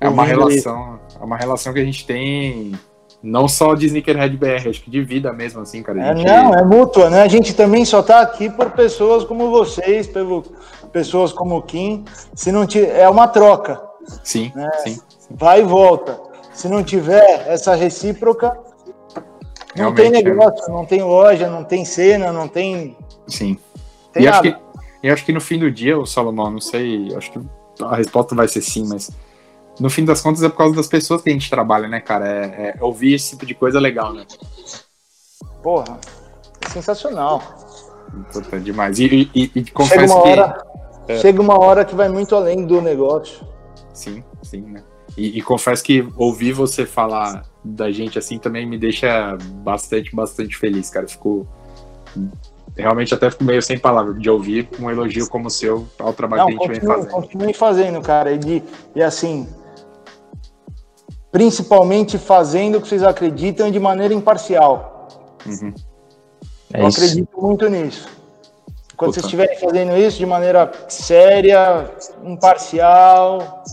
É uma relação, é uma relação que a gente tem não só de Sneakerhead BR, acho que de vida mesmo, assim, cara. É, gente... Não, é mútua, né? A gente também só tá aqui por pessoas como vocês, pelo, pessoas como o Kim. Se não tiver, é uma troca. Sim, né? sim, sim. Vai e volta. Se não tiver essa recíproca, não Realmente, tem é. negócio, é. não tem loja, não tem cena, não tem Sim. Tem e acho, que, e acho que no fim do dia, o Salomão, não sei, acho que a resposta vai ser sim, mas no fim das contas é por causa das pessoas que a gente trabalha, né, cara? É, é ouvir esse tipo de coisa legal, né? Porra, sensacional. Importante demais. E, e, e chega uma hora, que... É. Chega uma hora que vai muito além do negócio. Sim, sim, né? E, e, confesso que ouvir você falar da gente assim também me deixa bastante, bastante feliz, cara. Fico. Realmente até fico meio sem palavras de ouvir um elogio como o seu ao trabalho Não, que a gente continue, vem fazendo. Continue fazendo, cara. E, de, e assim, principalmente fazendo o que vocês acreditam de maneira imparcial. Uhum. É Eu isso. acredito muito nisso. Quando Puta. vocês estiverem fazendo isso de maneira séria, imparcial,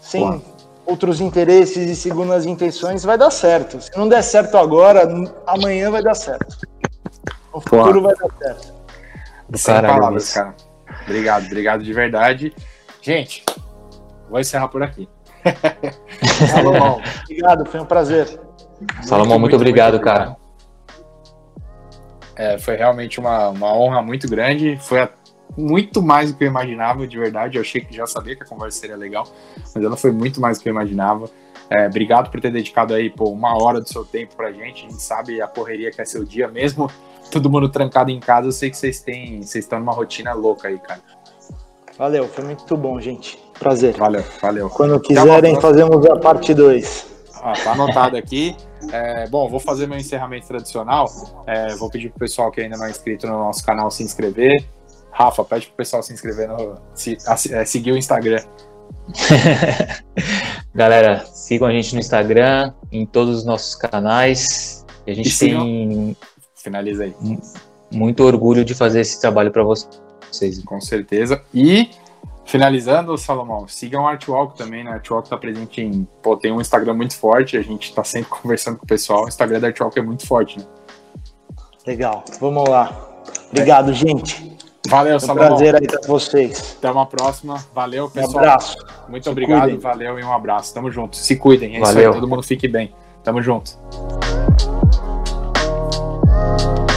sem Uau. outros interesses e segundo as intenções, vai dar certo. Se não der certo agora, amanhã vai dar certo. O futuro vai dar certo. Sem Caralho, palavras, cara. Obrigado, obrigado de verdade. Gente, vou encerrar por aqui. Salomão, obrigado, foi um prazer. Salomão, muito, muito obrigado, muito cara. É, foi realmente uma, uma honra muito grande. Foi a, muito mais do que eu imaginava, de verdade. Eu achei que já sabia que a conversa seria legal, mas ela foi muito mais do que eu imaginava. É, obrigado por ter dedicado aí pô, uma hora do seu tempo pra gente. A gente sabe a correria que é seu dia, mesmo todo mundo trancado em casa. Eu sei que vocês têm, vocês estão numa rotina louca aí, cara. Valeu, foi muito bom, gente. Prazer. Valeu, valeu. Quando quiserem, fazemos a parte 2. Ah, tá anotado aqui. É, bom, vou fazer meu encerramento tradicional. É, vou pedir pro pessoal que ainda não é inscrito no nosso canal se inscrever. Rafa, pede pro pessoal se inscrever no. Se, é, seguir o Instagram. Galera, sigam a gente no Instagram, em todos os nossos canais. A gente e tem. Finaliza aí. Muito orgulho de fazer esse trabalho para vocês. Com certeza. E Finalizando, Salomão, sigam o Artwalk também, né? Artwalk tá presente em. Pô, tem um Instagram muito forte, a gente tá sempre conversando com o pessoal. O Instagram da Artwalk é muito forte, né? Legal, vamos lá. Obrigado, é. gente. Valeu, um Salomão. prazer aí com vocês. Até uma próxima. Valeu, pessoal. Um abraço. Muito Se obrigado, cuidem. valeu e um abraço. Tamo junto. Se cuidem. É valeu. Todo mundo fique bem. Tamo junto. Thank you